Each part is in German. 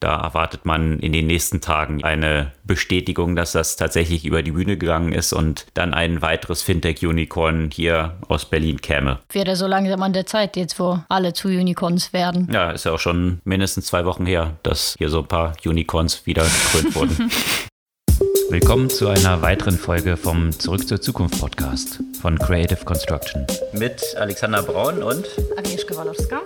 Da erwartet man in den nächsten Tagen eine Bestätigung, dass das tatsächlich über die Bühne gegangen ist und dann ein weiteres Fintech-Unicorn hier aus Berlin käme. Wäre so langsam an der Zeit jetzt, wo alle zu Unicorns werden. Ja, ist ja auch schon mindestens zwei Wochen her, dass hier so ein paar Unicorns wieder gekrönt wurden. Willkommen zu einer weiteren Folge vom Zurück zur Zukunft Podcast von Creative Construction. Mit Alexander Braun und Agnieszka Walowska.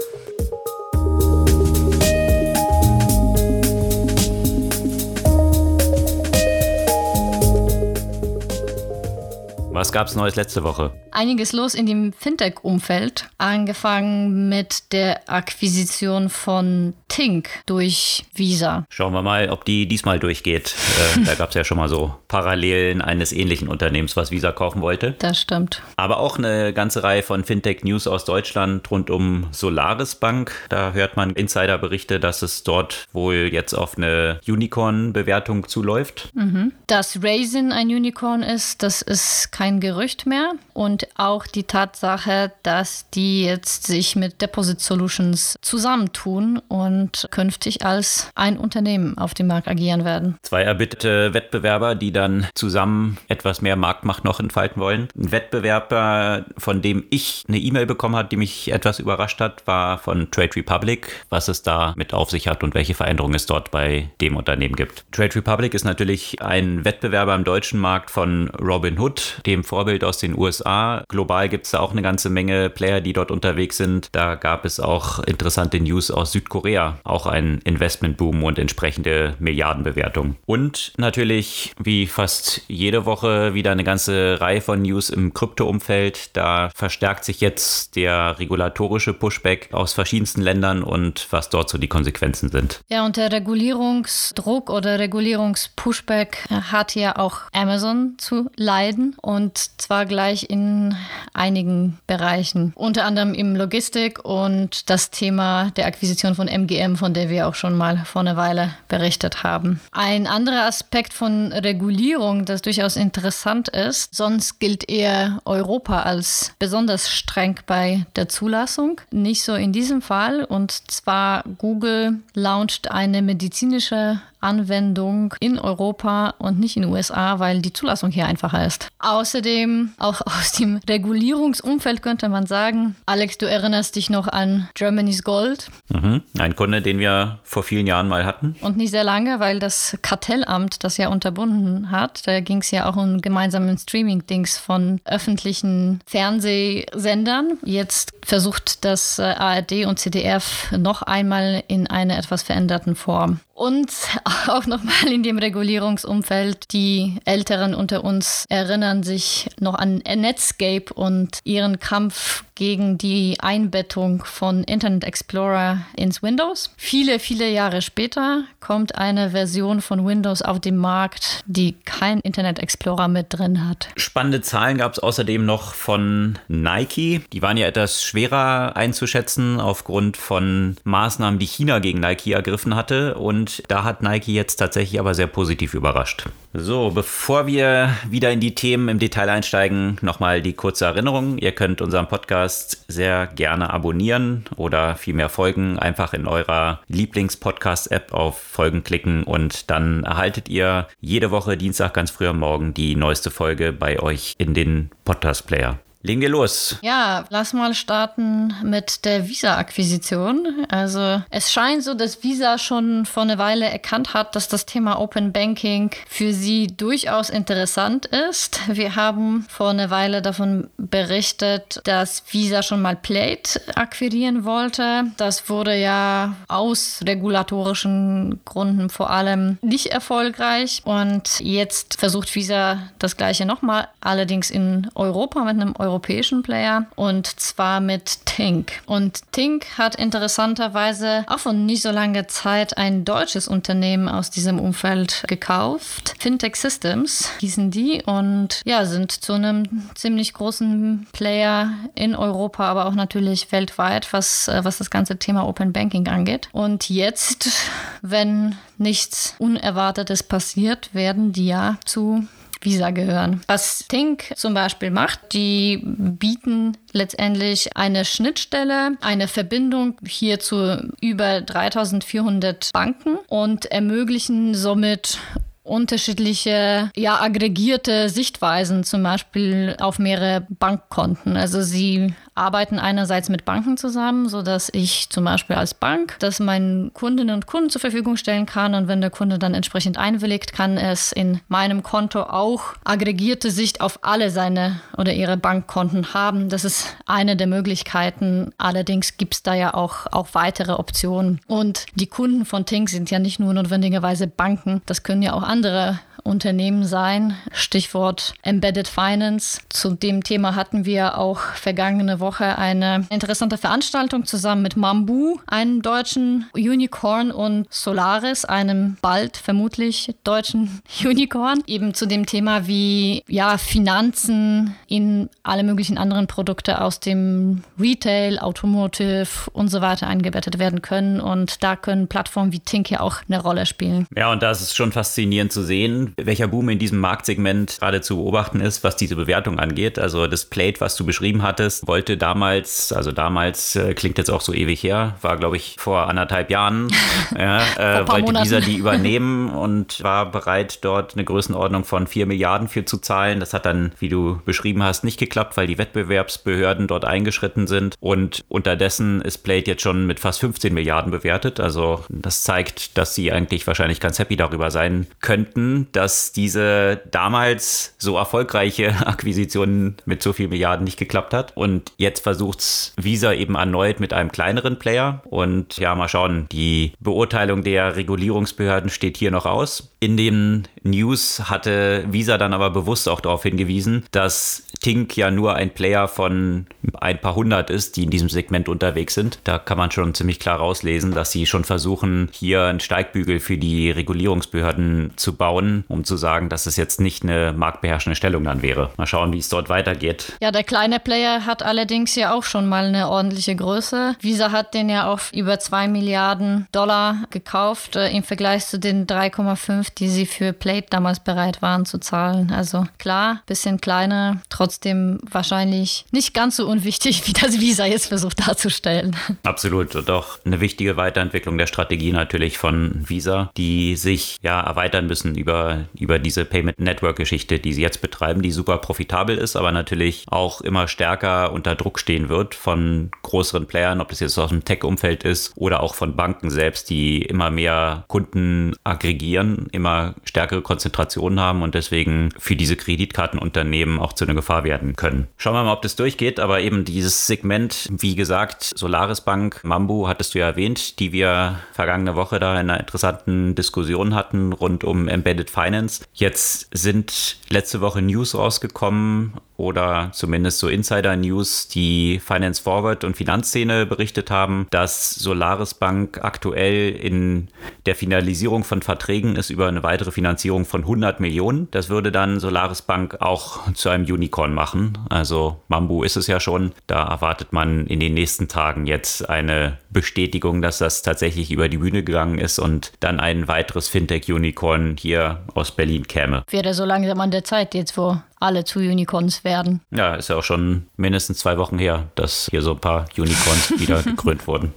Was gab es Neues letzte Woche? Einiges los in dem Fintech-Umfeld. Angefangen mit der Akquisition von Tink durch Visa. Schauen wir mal, ob die diesmal durchgeht. äh, da gab es ja schon mal so Parallelen eines ähnlichen Unternehmens, was Visa kaufen wollte. Das stimmt. Aber auch eine ganze Reihe von Fintech-News aus Deutschland rund um Solaris Bank. Da hört man Insiderberichte, dass es dort wohl jetzt auf eine Unicorn-Bewertung zuläuft. Mhm. Dass Raisin ein Unicorn ist, das ist kein kein Gerücht mehr. Und auch die Tatsache, dass die jetzt sich mit Deposit Solutions zusammentun und künftig als ein Unternehmen auf dem Markt agieren werden. Zwei erbitterte Wettbewerber, die dann zusammen etwas mehr Marktmacht noch entfalten wollen. Ein Wettbewerber, von dem ich eine E-Mail bekommen habe, die mich etwas überrascht hat, war von Trade Republic, was es da mit auf sich hat und welche Veränderungen es dort bei dem Unternehmen gibt. Trade Republic ist natürlich ein Wettbewerber im deutschen Markt von Robinhood, dem Vorbild aus den USA. Global gibt es da auch eine ganze Menge Player, die dort unterwegs sind. Da gab es auch interessante News aus Südkorea, auch ein Investmentboom und entsprechende Milliardenbewertung. Und natürlich, wie fast jede Woche, wieder eine ganze Reihe von News im Krypto-Umfeld. Da verstärkt sich jetzt der regulatorische Pushback aus verschiedensten Ländern und was dort so die Konsequenzen sind. Ja, und der Regulierungsdruck oder Regulierungspushback hat ja auch Amazon zu leiden. Und und zwar gleich in einigen Bereichen, unter anderem im Logistik und das Thema der Akquisition von MGM, von der wir auch schon mal vor einer Weile berichtet haben. Ein anderer Aspekt von Regulierung, das durchaus interessant ist, sonst gilt eher Europa als besonders streng bei der Zulassung. Nicht so in diesem Fall und zwar Google launcht eine medizinische Anwendung in Europa und nicht in den USA, weil die Zulassung hier einfacher ist. Außerdem, auch aus dem Regulierungsumfeld könnte man sagen, Alex, du erinnerst dich noch an Germany's Gold. Mhm. Ein Kunde, den wir vor vielen Jahren mal hatten. Und nicht sehr lange, weil das Kartellamt das ja unterbunden hat. Da ging es ja auch um gemeinsamen Streaming-Dings von öffentlichen Fernsehsendern. Jetzt versucht das äh, ARD und CDF noch einmal in einer etwas veränderten Form. Und auch nochmal in dem Regulierungsumfeld, die Älteren unter uns erinnern sich noch an Netscape und ihren Kampf gegen die Einbettung von Internet Explorer ins Windows. Viele, viele Jahre später kommt eine Version von Windows auf den Markt, die kein Internet Explorer mit drin hat. Spannende Zahlen gab es außerdem noch von Nike. Die waren ja etwas schwerer einzuschätzen aufgrund von Maßnahmen, die China gegen Nike ergriffen hatte. Und da hat Nike jetzt tatsächlich aber sehr positiv überrascht. So, bevor wir wieder in die Themen im Detail einsteigen, nochmal die kurze Erinnerung. Ihr könnt unseren Podcast sehr gerne abonnieren oder vielmehr folgen. Einfach in eurer Lieblings-Podcast-App auf Folgen klicken und dann erhaltet ihr jede Woche Dienstag ganz früh am Morgen die neueste Folge bei euch in den Podcast-Player. Legen wir los. Ja, lass mal starten mit der Visa-Akquisition. Also es scheint so, dass Visa schon vor einer Weile erkannt hat, dass das Thema Open Banking für sie durchaus interessant ist. Wir haben vor einer Weile davon berichtet, dass Visa schon mal Plate akquirieren wollte. Das wurde ja aus regulatorischen Gründen vor allem nicht erfolgreich. Und jetzt versucht Visa das gleiche nochmal, allerdings in Europa mit einem Euro europäischen Player und zwar mit Tink. Und Tink hat interessanterweise auch von nicht so langer Zeit ein deutsches Unternehmen aus diesem Umfeld gekauft. Fintech Systems hießen die und ja, sind zu einem ziemlich großen Player in Europa, aber auch natürlich weltweit, was, äh, was das ganze Thema Open Banking angeht. Und jetzt, wenn nichts Unerwartetes passiert, werden die ja zu Visa gehören. Was Tink zum Beispiel macht, die bieten letztendlich eine Schnittstelle, eine Verbindung hier zu über 3400 Banken und ermöglichen somit unterschiedliche, ja, aggregierte Sichtweisen, zum Beispiel auf mehrere Bankkonten. Also sie arbeiten einerseits mit Banken zusammen, sodass ich zum Beispiel als Bank das meinen Kundinnen und Kunden zur Verfügung stellen kann und wenn der Kunde dann entsprechend einwilligt, kann es in meinem Konto auch aggregierte Sicht auf alle seine oder ihre Bankkonten haben. Das ist eine der Möglichkeiten. Allerdings gibt es da ja auch, auch weitere Optionen. Und die Kunden von Tink sind ja nicht nur notwendigerweise Banken, das können ja auch andere Unternehmen sein. Stichwort Embedded Finance. Zu dem Thema hatten wir auch vergangene Woche eine interessante Veranstaltung zusammen mit Mambu, einem deutschen Unicorn, und Solaris, einem bald vermutlich deutschen Unicorn, eben zu dem Thema, wie ja, Finanzen in alle möglichen anderen Produkte aus dem Retail, Automotive und so weiter eingebettet werden können. Und da können Plattformen wie Tink ja auch eine Rolle spielen. Ja, und da ist es schon faszinierend zu sehen, welcher Boom in diesem Marktsegment gerade zu beobachten ist, was diese Bewertung angeht. Also das Plate, was du beschrieben hattest, wollte damals, also damals äh, klingt jetzt auch so ewig her, war glaube ich vor anderthalb Jahren, ja, äh, wollte. Visa die übernehmen und war bereit, dort eine Größenordnung von vier Milliarden für zu zahlen. Das hat dann, wie du beschrieben hast, nicht geklappt, weil die Wettbewerbsbehörden dort eingeschritten sind. Und unterdessen ist Plate jetzt schon mit fast 15 Milliarden bewertet. Also das zeigt, dass sie eigentlich wahrscheinlich ganz happy darüber sein könnten, dass dass diese damals so erfolgreiche Akquisition mit so vielen Milliarden nicht geklappt hat. Und jetzt versucht es Visa eben erneut mit einem kleineren Player. Und ja, mal schauen, die Beurteilung der Regulierungsbehörden steht hier noch aus. In den News hatte Visa dann aber bewusst auch darauf hingewiesen, dass Tink ja nur ein Player von ein paar hundert ist, die in diesem Segment unterwegs sind. Da kann man schon ziemlich klar rauslesen, dass sie schon versuchen, hier einen Steigbügel für die Regulierungsbehörden zu bauen, um zu sagen, dass es jetzt nicht eine marktbeherrschende Stellung dann wäre. Mal schauen, wie es dort weitergeht. Ja, der kleine Player hat allerdings ja auch schon mal eine ordentliche Größe. Visa hat den ja auf über 2 Milliarden Dollar gekauft, äh, im Vergleich zu den 3,5, die sie für Plate damals bereit waren zu zahlen. Also klar, bisschen kleiner, trotzdem wahrscheinlich nicht ganz so unwichtig, wie das Visa jetzt versucht darzustellen. Absolut. Und auch eine wichtige Weiterentwicklung der Strategie natürlich von Visa, die sich ja erweitern müssen über über diese Payment Network Geschichte, die sie jetzt betreiben, die super profitabel ist, aber natürlich auch immer stärker unter Druck stehen wird von größeren Playern, ob das jetzt aus dem Tech-Umfeld ist oder auch von Banken selbst, die immer mehr Kunden aggregieren, immer stärkere Konzentrationen haben und deswegen für diese Kreditkartenunternehmen auch zu einer Gefahr werden können. Schauen wir mal, ob das durchgeht, aber eben dieses Segment, wie gesagt, Solaris Bank, Mambu hattest du ja erwähnt, die wir vergangene Woche da in einer interessanten Diskussion hatten rund um Embedded Finance Finance. Jetzt sind letzte Woche News rausgekommen oder zumindest so Insider-News, die Finance Forward und Finanzszene berichtet haben, dass Solaris Bank aktuell in der Finalisierung von Verträgen ist über eine weitere Finanzierung von 100 Millionen. Das würde dann Solaris Bank auch zu einem Unicorn machen. Also Mambu ist es ja schon. Da erwartet man in den nächsten Tagen jetzt eine Bestätigung, dass das tatsächlich über die Bühne gegangen ist und dann ein weiteres Fintech-Unicorn hier aus Berlin käme. Wäre so langsam an der Zeit jetzt, wo alle zu Unicorns werden. Ja, ist ja auch schon mindestens zwei Wochen her, dass hier so ein paar Unicorns wieder gekrönt wurden.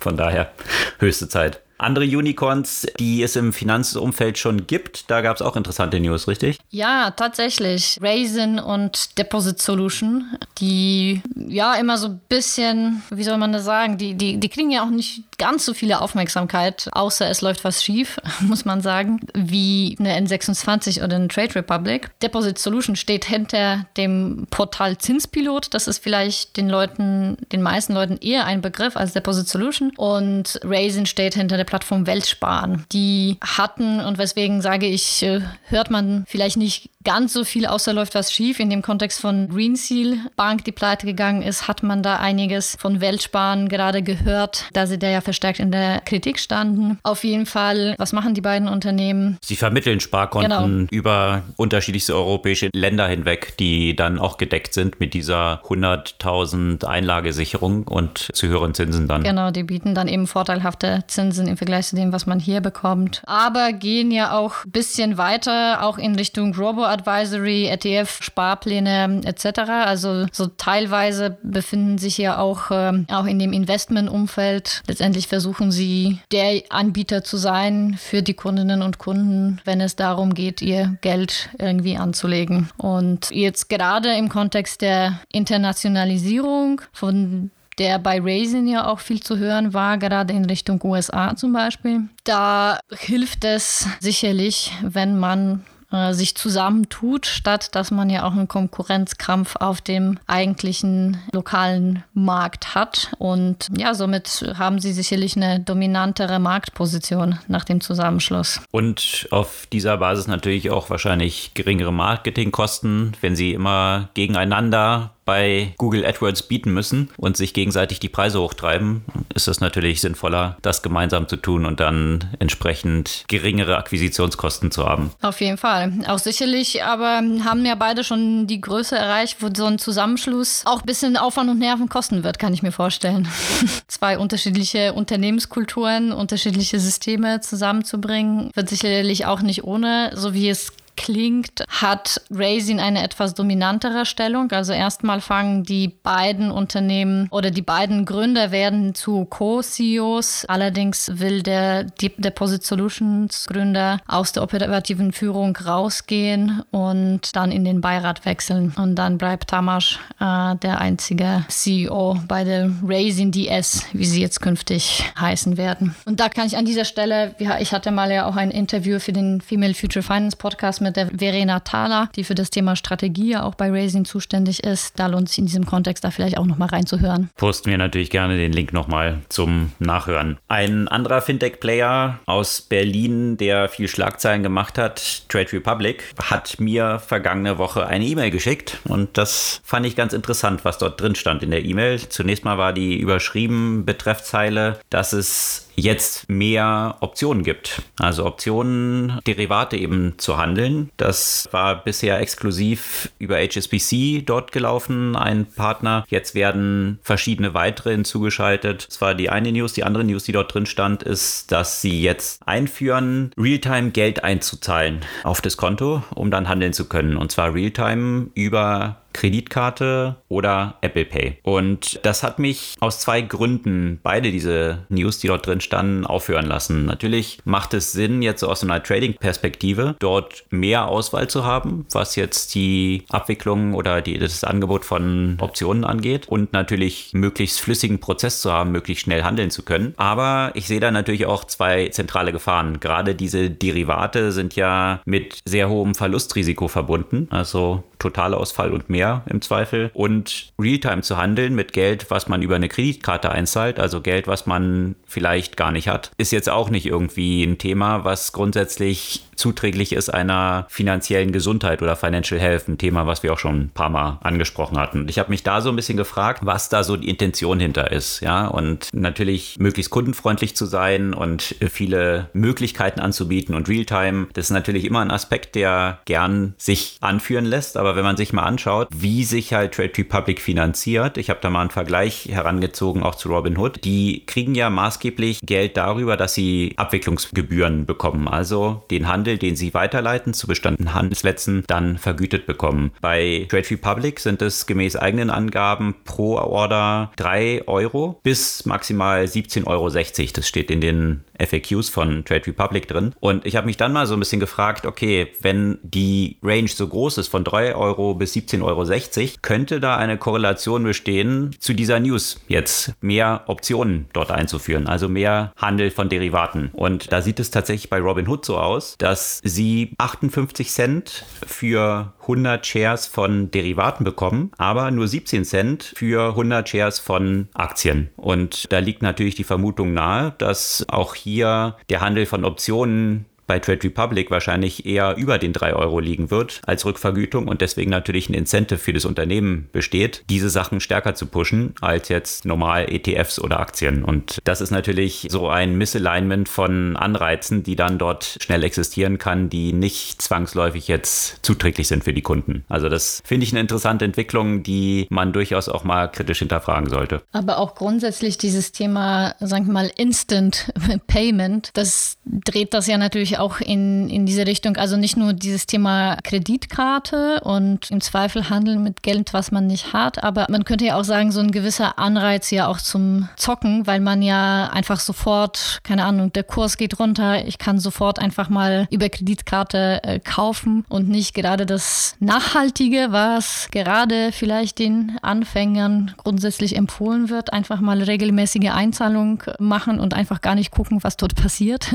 Von daher höchste Zeit. Andere Unicorns, die es im Finanzumfeld schon gibt, da gab es auch interessante News, richtig? Ja, tatsächlich. Raisin und Deposit Solution, die ja immer so ein bisschen, wie soll man das sagen, die, die, die kriegen ja auch nicht ganz so viele Aufmerksamkeit, außer es läuft was schief, muss man sagen, wie eine N26 oder eine Trade Republic. Deposit Solution steht hinter dem Portal Zinspilot. Das ist vielleicht den Leuten, den meisten Leuten eher ein Begriff als Deposit Solution. Und Raisin steht hinter der Plattform Weltsparen. Die hatten, und weswegen sage ich, äh, hört man vielleicht nicht ganz so viel, außer läuft was schief. In dem Kontext von Greenseal Bank, die pleite gegangen ist, hat man da einiges von Weltsparen gerade gehört, da sie da ja verstärkt in der Kritik standen. Auf jeden Fall, was machen die beiden Unternehmen? Sie vermitteln Sparkonten genau. über unterschiedlichste europäische Länder hinweg, die dann auch gedeckt sind mit dieser 100.000 Einlagesicherung und zu höheren Zinsen dann. Genau, die bieten dann eben vorteilhafte Zinsen im Vergleich zu dem, was man hier bekommt. Aber gehen ja auch ein bisschen weiter, auch in Richtung Robo-Advisory, ETF, Sparpläne etc. Also so teilweise befinden sich ja auch, äh, auch in dem Investmentumfeld. Letztendlich versuchen sie, der Anbieter zu sein für die Kundinnen und Kunden, wenn es darum geht, ihr Geld irgendwie anzulegen. Und jetzt gerade im Kontext der Internationalisierung von der bei Raisin ja auch viel zu hören war, gerade in Richtung USA zum Beispiel. Da hilft es sicherlich, wenn man äh, sich zusammentut, statt dass man ja auch einen Konkurrenzkampf auf dem eigentlichen lokalen Markt hat. Und ja, somit haben sie sicherlich eine dominantere Marktposition nach dem Zusammenschluss. Und auf dieser Basis natürlich auch wahrscheinlich geringere Marketingkosten, wenn sie immer gegeneinander bei Google AdWords bieten müssen und sich gegenseitig die Preise hochtreiben, ist es natürlich sinnvoller, das gemeinsam zu tun und dann entsprechend geringere Akquisitionskosten zu haben. Auf jeden Fall. Auch sicherlich, aber haben ja beide schon die Größe erreicht, wo so ein Zusammenschluss auch ein bisschen Aufwand und Nerven kosten wird, kann ich mir vorstellen. Zwei unterschiedliche Unternehmenskulturen, unterschiedliche Systeme zusammenzubringen, wird sicherlich auch nicht ohne, so wie es klingt, hat Raisin eine etwas dominantere Stellung. Also erstmal fangen die beiden Unternehmen oder die beiden Gründer werden zu Co-CEOs. Allerdings will der Deposit Solutions Gründer aus der operativen Führung rausgehen und dann in den Beirat wechseln. Und dann bleibt Tamas äh, der einzige CEO bei der Raisin DS, wie sie jetzt künftig heißen werden. Und da kann ich an dieser Stelle, ich hatte mal ja auch ein Interview für den Female Future Finance Podcast mit mit der Verena Thaler, die für das Thema Strategie auch bei Raising zuständig ist. Da lohnt sich in diesem Kontext da vielleicht auch nochmal reinzuhören. Posten wir natürlich gerne den Link nochmal zum Nachhören. Ein anderer Fintech-Player aus Berlin, der viel Schlagzeilen gemacht hat, Trade Republic, hat mir vergangene Woche eine E-Mail geschickt und das fand ich ganz interessant, was dort drin stand in der E-Mail. Zunächst mal war die überschrieben Betreffzeile, dass es jetzt mehr Optionen gibt. Also Optionen, Derivate eben zu handeln. Das war bisher exklusiv über HSBC dort gelaufen, ein Partner. Jetzt werden verschiedene weitere hinzugeschaltet. Das war die eine News. Die andere News, die dort drin stand, ist, dass sie jetzt einführen, Realtime Geld einzuzahlen auf das Konto, um dann handeln zu können. Und zwar Realtime über Kreditkarte oder Apple Pay. Und das hat mich aus zwei Gründen, beide diese News, die dort drin standen, aufhören lassen. Natürlich macht es Sinn, jetzt so aus einer Trading-Perspektive dort mehr Auswahl zu haben, was jetzt die Abwicklung oder die, das Angebot von Optionen angeht und natürlich möglichst flüssigen Prozess zu haben, möglichst schnell handeln zu können. Aber ich sehe da natürlich auch zwei zentrale Gefahren. Gerade diese Derivate sind ja mit sehr hohem Verlustrisiko verbunden. Also Totalausfall und mehr im Zweifel. Und Realtime zu handeln mit Geld, was man über eine Kreditkarte einzahlt, also Geld, was man vielleicht gar nicht hat, ist jetzt auch nicht irgendwie ein Thema, was grundsätzlich zuträglich ist einer finanziellen Gesundheit oder Financial Health, ein Thema, was wir auch schon ein paar Mal angesprochen hatten. Ich habe mich da so ein bisschen gefragt, was da so die Intention hinter ist, ja, und natürlich möglichst kundenfreundlich zu sein und viele Möglichkeiten anzubieten und Realtime, das ist natürlich immer ein Aspekt, der gern sich anführen lässt, aber wenn man sich mal anschaut, wie sich halt Trade Republic finanziert, ich habe da mal einen Vergleich herangezogen, auch zu Robinhood, die kriegen ja maßgeblich Geld darüber, dass sie Abwicklungsgebühren bekommen, also den Handel den sie weiterleiten zu bestimmten Handelsplätzen, dann vergütet bekommen. Bei Trade Republic sind es gemäß eigenen Angaben pro Order 3 Euro bis maximal 17,60 Euro. Das steht in den FAQs von Trade Republic drin. Und ich habe mich dann mal so ein bisschen gefragt, okay, wenn die Range so groß ist von 3 Euro bis 17,60 Euro, könnte da eine Korrelation bestehen zu dieser News jetzt mehr Optionen dort einzuführen, also mehr Handel von Derivaten. Und da sieht es tatsächlich bei Robinhood so aus, dass sie 58 Cent für 100 Shares von Derivaten bekommen, aber nur 17 Cent für 100 Shares von Aktien. Und da liegt natürlich die Vermutung nahe, dass auch hier der Handel von Optionen bei Trade Republic wahrscheinlich eher über den 3 Euro liegen wird als Rückvergütung und deswegen natürlich ein Incentive für das Unternehmen besteht, diese Sachen stärker zu pushen als jetzt normal ETFs oder Aktien. Und das ist natürlich so ein Misalignment von Anreizen, die dann dort schnell existieren kann, die nicht zwangsläufig jetzt zuträglich sind für die Kunden. Also das finde ich eine interessante Entwicklung, die man durchaus auch mal kritisch hinterfragen sollte. Aber auch grundsätzlich dieses Thema, sagen wir mal, Instant Payment, das dreht das ja natürlich auch in, in diese Richtung. Also nicht nur dieses Thema Kreditkarte und im Zweifel handeln mit Geld, was man nicht hat, aber man könnte ja auch sagen, so ein gewisser Anreiz ja auch zum Zocken, weil man ja einfach sofort, keine Ahnung, der Kurs geht runter, ich kann sofort einfach mal über Kreditkarte äh, kaufen und nicht gerade das Nachhaltige, was gerade vielleicht den Anfängern grundsätzlich empfohlen wird, einfach mal regelmäßige Einzahlung machen und einfach gar nicht gucken, was dort passiert,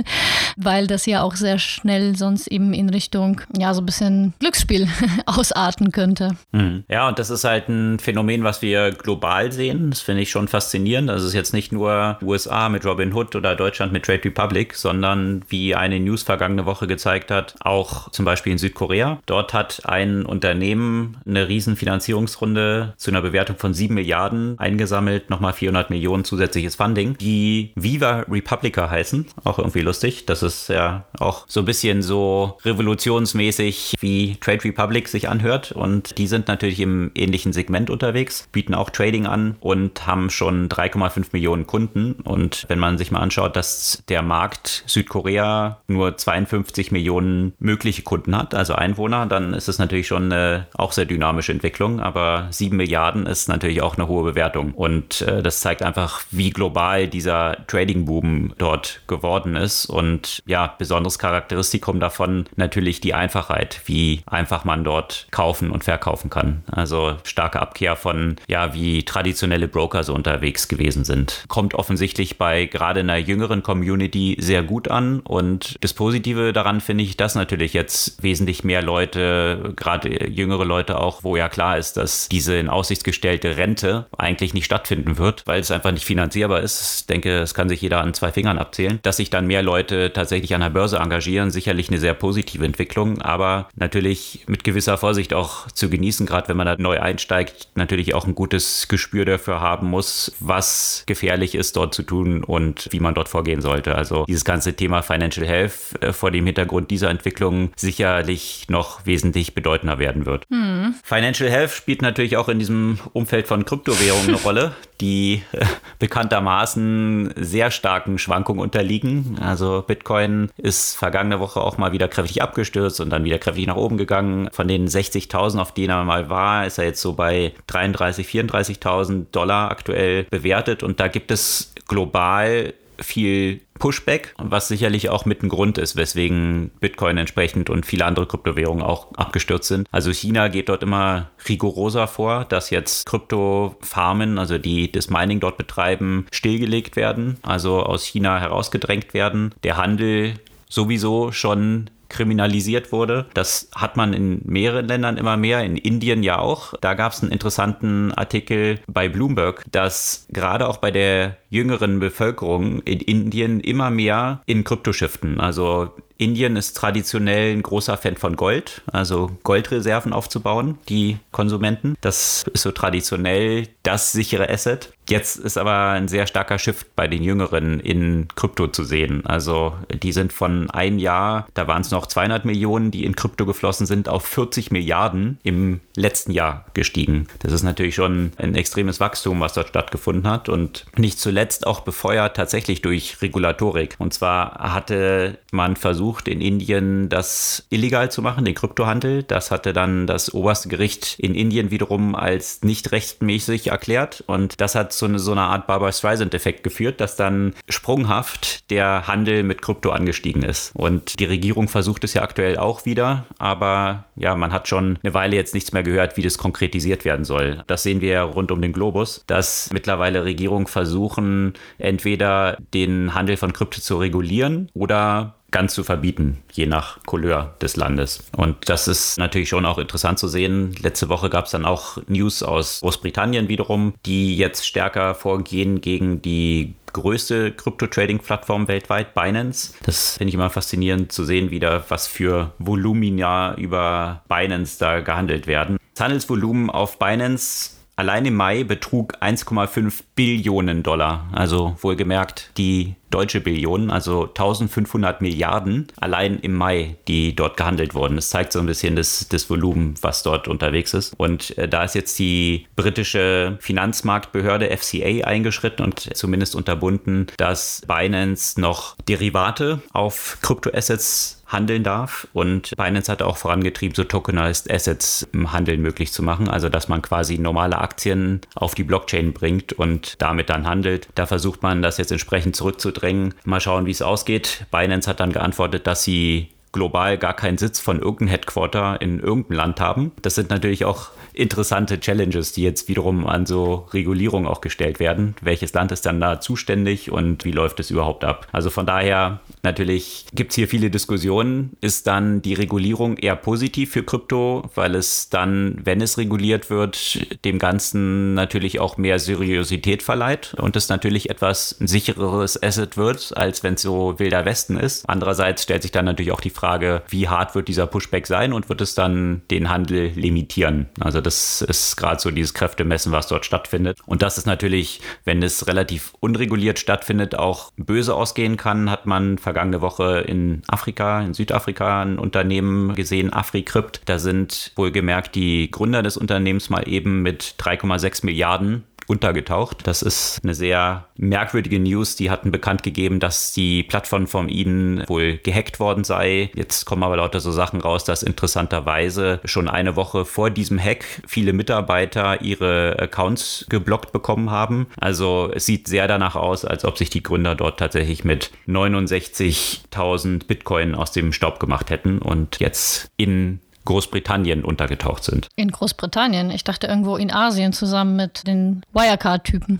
weil das ja auch sehr schnell sonst eben in Richtung, ja, so ein bisschen Glücksspiel ausarten könnte. Mhm. Ja, und das ist halt ein Phänomen, was wir global sehen. Das finde ich schon faszinierend. Also es ist jetzt nicht nur USA mit Robin Hood oder Deutschland mit Trade Republic, sondern wie eine News vergangene Woche gezeigt hat, auch zum Beispiel in Südkorea. Dort hat ein Unternehmen eine riesen Finanzierungsrunde zu einer Bewertung von 7 Milliarden eingesammelt, nochmal 400 Millionen zusätzliches Funding, die Viva Republica heißen. Auch irgendwie lustig. Das ist ja auch so ein bisschen so revolutionsmäßig, wie Trade Republic sich anhört. Und die sind natürlich im ähnlichen Segment unterwegs, bieten auch Trading an und haben schon 3,5 Millionen Kunden. Und wenn man sich mal anschaut, dass der Markt Südkorea nur 52 Millionen mögliche Kunden hat, also Einwohner, dann ist es natürlich schon eine auch sehr dynamische Entwicklung. Aber 7 Milliarden ist natürlich auch eine hohe Bewertung. Und äh, das zeigt einfach, wie global dieser Trading-Boom dort geworden ist. Und ja, besonderes Charakteristikum davon natürlich die Einfachheit, wie einfach man dort kaufen und verkaufen kann. Also starke Abkehr von, ja, wie traditionelle Broker so unterwegs gewesen sind. Kommt offensichtlich bei gerade einer jüngeren Community sehr gut an. Und das Positive daran finde ich, dass natürlich jetzt wesentlich mehr Leute, gerade jüngere Leute auch, wo ja klar ist, dass diese in Aussicht gestellte Rente eigentlich nicht stattfinden wird, weil es einfach nicht finanzierbar ist. Ich denke, es kann sich jeder an zwei Fingern abzählen. Dass sich dann mehr Leute tatsächlich an der Börse engagieren, sicherlich eine sehr positive Entwicklung, aber natürlich mit gewisser Vorsicht auch zu genießen, gerade wenn man da neu einsteigt, natürlich auch ein gutes Gespür dafür haben muss, was gefährlich ist, dort zu tun und wie man dort vorgehen sollte. Also dieses ganze Thema Financial Health äh, vor dem Hintergrund dieser Entwicklung sicherlich noch wesentlich bedeutender werden wird. Hm. Financial Health spielt natürlich auch in diesem Umfeld von Kryptowährungen eine Rolle, die äh, bekanntermaßen sehr starken Schwankungen unterliegen. Also Bitcoin ist vergangene Woche auch mal wieder kräftig abgestürzt und dann wieder kräftig nach oben gegangen. Von den 60.000, auf denen er mal war, ist er jetzt so bei 33.000, 34.000 Dollar aktuell bewertet. Und da gibt es global viel Pushback, was sicherlich auch mit ein Grund ist, weswegen Bitcoin entsprechend und viele andere Kryptowährungen auch abgestürzt sind. Also China geht dort immer rigoroser vor, dass jetzt Kryptofarmen, also die das Mining dort betreiben, stillgelegt werden, also aus China herausgedrängt werden. Der Handel sowieso schon kriminalisiert wurde. Das hat man in mehreren Ländern immer mehr, in Indien ja auch. Da gab es einen interessanten Artikel bei Bloomberg, dass gerade auch bei der jüngeren Bevölkerung in Indien immer mehr in Krypto shiften. Also Indien ist traditionell ein großer Fan von Gold, also Goldreserven aufzubauen, die Konsumenten. Das ist so traditionell das sichere Asset. Jetzt ist aber ein sehr starker Shift bei den Jüngeren in Krypto zu sehen. Also die sind von ein Jahr, da waren es noch 200 Millionen, die in Krypto geflossen sind, auf 40 Milliarden im letzten Jahr gestiegen. Das ist natürlich schon ein extremes Wachstum, was dort stattgefunden hat und nicht zuletzt auch befeuert tatsächlich durch Regulatorik. Und zwar hatte man versucht in Indien das illegal zu machen, den Kryptohandel. Das hatte dann das oberste Gericht in Indien wiederum als nicht rechtmäßig erklärt und das hat zu so einer Art Barbara Streisand-Effekt geführt, dass dann sprunghaft der Handel mit Krypto angestiegen ist. Und die Regierung versucht es ja aktuell auch wieder, aber ja, man hat schon eine Weile jetzt nichts mehr gehört, wie das konkretisiert werden soll. Das sehen wir ja rund um den Globus, dass mittlerweile Regierungen versuchen, entweder den Handel von Krypto zu regulieren oder ganz zu verbieten, je nach Couleur des Landes. Und das ist natürlich schon auch interessant zu sehen. Letzte Woche gab es dann auch News aus Großbritannien wiederum, die jetzt stärker vorgehen gegen die größte Krypto-Trading-Plattform weltweit, Binance. Das finde ich immer faszinierend zu sehen, wieder was für Volumina über Binance da gehandelt werden. Das Handelsvolumen auf Binance allein im Mai betrug 1,5 Billionen Dollar. Also wohlgemerkt die deutsche Billionen, also 1500 Milliarden allein im Mai, die dort gehandelt wurden. Das zeigt so ein bisschen das, das Volumen, was dort unterwegs ist. Und äh, da ist jetzt die britische Finanzmarktbehörde FCA eingeschritten und zumindest unterbunden, dass Binance noch Derivate auf Kryptoassets handeln darf. Und Binance hat auch vorangetrieben, so Tokenized Assets im Handeln möglich zu machen. Also, dass man quasi normale Aktien auf die Blockchain bringt und damit dann handelt. Da versucht man das jetzt entsprechend zurückzudrängen. Mal schauen, wie es ausgeht. Binance hat dann geantwortet, dass sie global gar keinen Sitz von irgendeinem Headquarter in irgendeinem Land haben. Das sind natürlich auch interessante Challenges, die jetzt wiederum an so Regulierung auch gestellt werden. Welches Land ist dann da zuständig und wie läuft es überhaupt ab? Also von daher natürlich gibt es hier viele Diskussionen. Ist dann die Regulierung eher positiv für Krypto, weil es dann, wenn es reguliert wird, dem Ganzen natürlich auch mehr Seriosität verleiht und es natürlich etwas sichereres Asset wird, als wenn es so wilder Westen ist. Andererseits stellt sich dann natürlich auch die Frage, wie hart wird dieser Pushback sein und wird es dann den Handel limitieren? Also das ist gerade so dieses Kräftemessen, was dort stattfindet. Und das ist natürlich, wenn es relativ unreguliert stattfindet, auch böse ausgehen kann, hat man vergangene Woche in Afrika, in Südafrika ein Unternehmen gesehen, AfriCrypt. Da sind wohlgemerkt die Gründer des Unternehmens mal eben mit 3,6 Milliarden untergetaucht. Das ist eine sehr merkwürdige News. Die hatten bekannt gegeben, dass die Plattform von ihnen wohl gehackt worden sei. Jetzt kommen aber lauter so Sachen raus, dass interessanterweise schon eine Woche vor diesem Hack viele Mitarbeiter ihre Accounts geblockt bekommen haben. Also es sieht sehr danach aus, als ob sich die Gründer dort tatsächlich mit 69.000 Bitcoin aus dem Staub gemacht hätten und jetzt in Großbritannien untergetaucht sind. In Großbritannien? Ich dachte irgendwo in Asien zusammen mit den Wirecard-Typen.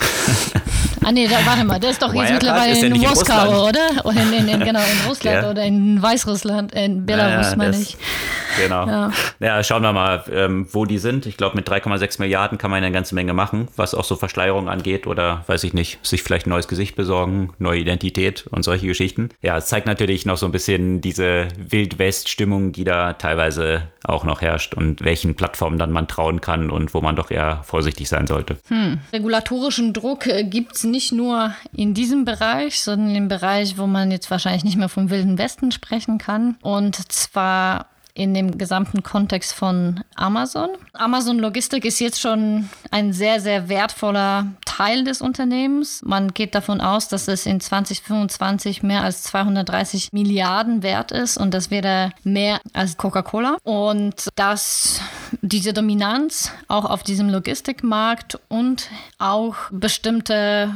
ah nee, da, warte mal, der ist doch jetzt mittlerweile in, in Moskau, oder? oder in, in, in, genau, in Russland ja. oder in Weißrussland, in Belarus, ja, meine ich. Genau. Ja. ja. schauen wir mal, ähm, wo die sind. Ich glaube, mit 3,6 Milliarden kann man eine ganze Menge machen, was auch so Verschleierung angeht oder, weiß ich nicht, sich vielleicht ein neues Gesicht besorgen, neue Identität und solche Geschichten. Ja, es zeigt natürlich noch so ein bisschen diese Wild-West-Stimmung, die da teilweise auch noch herrscht und welchen Plattformen dann man trauen kann und wo man doch eher vorsichtig sein sollte. Hm. Regulatorischen Druck äh, gibt es nicht nur in diesem Bereich, sondern im Bereich, wo man jetzt wahrscheinlich nicht mehr vom Wilden Westen sprechen kann. Und zwar in dem gesamten Kontext von Amazon. Amazon Logistik ist jetzt schon ein sehr, sehr wertvoller Teil des Unternehmens. Man geht davon aus, dass es in 2025 mehr als 230 Milliarden wert ist und das wäre mehr als Coca-Cola. Und dass diese Dominanz auch auf diesem Logistikmarkt und auch bestimmte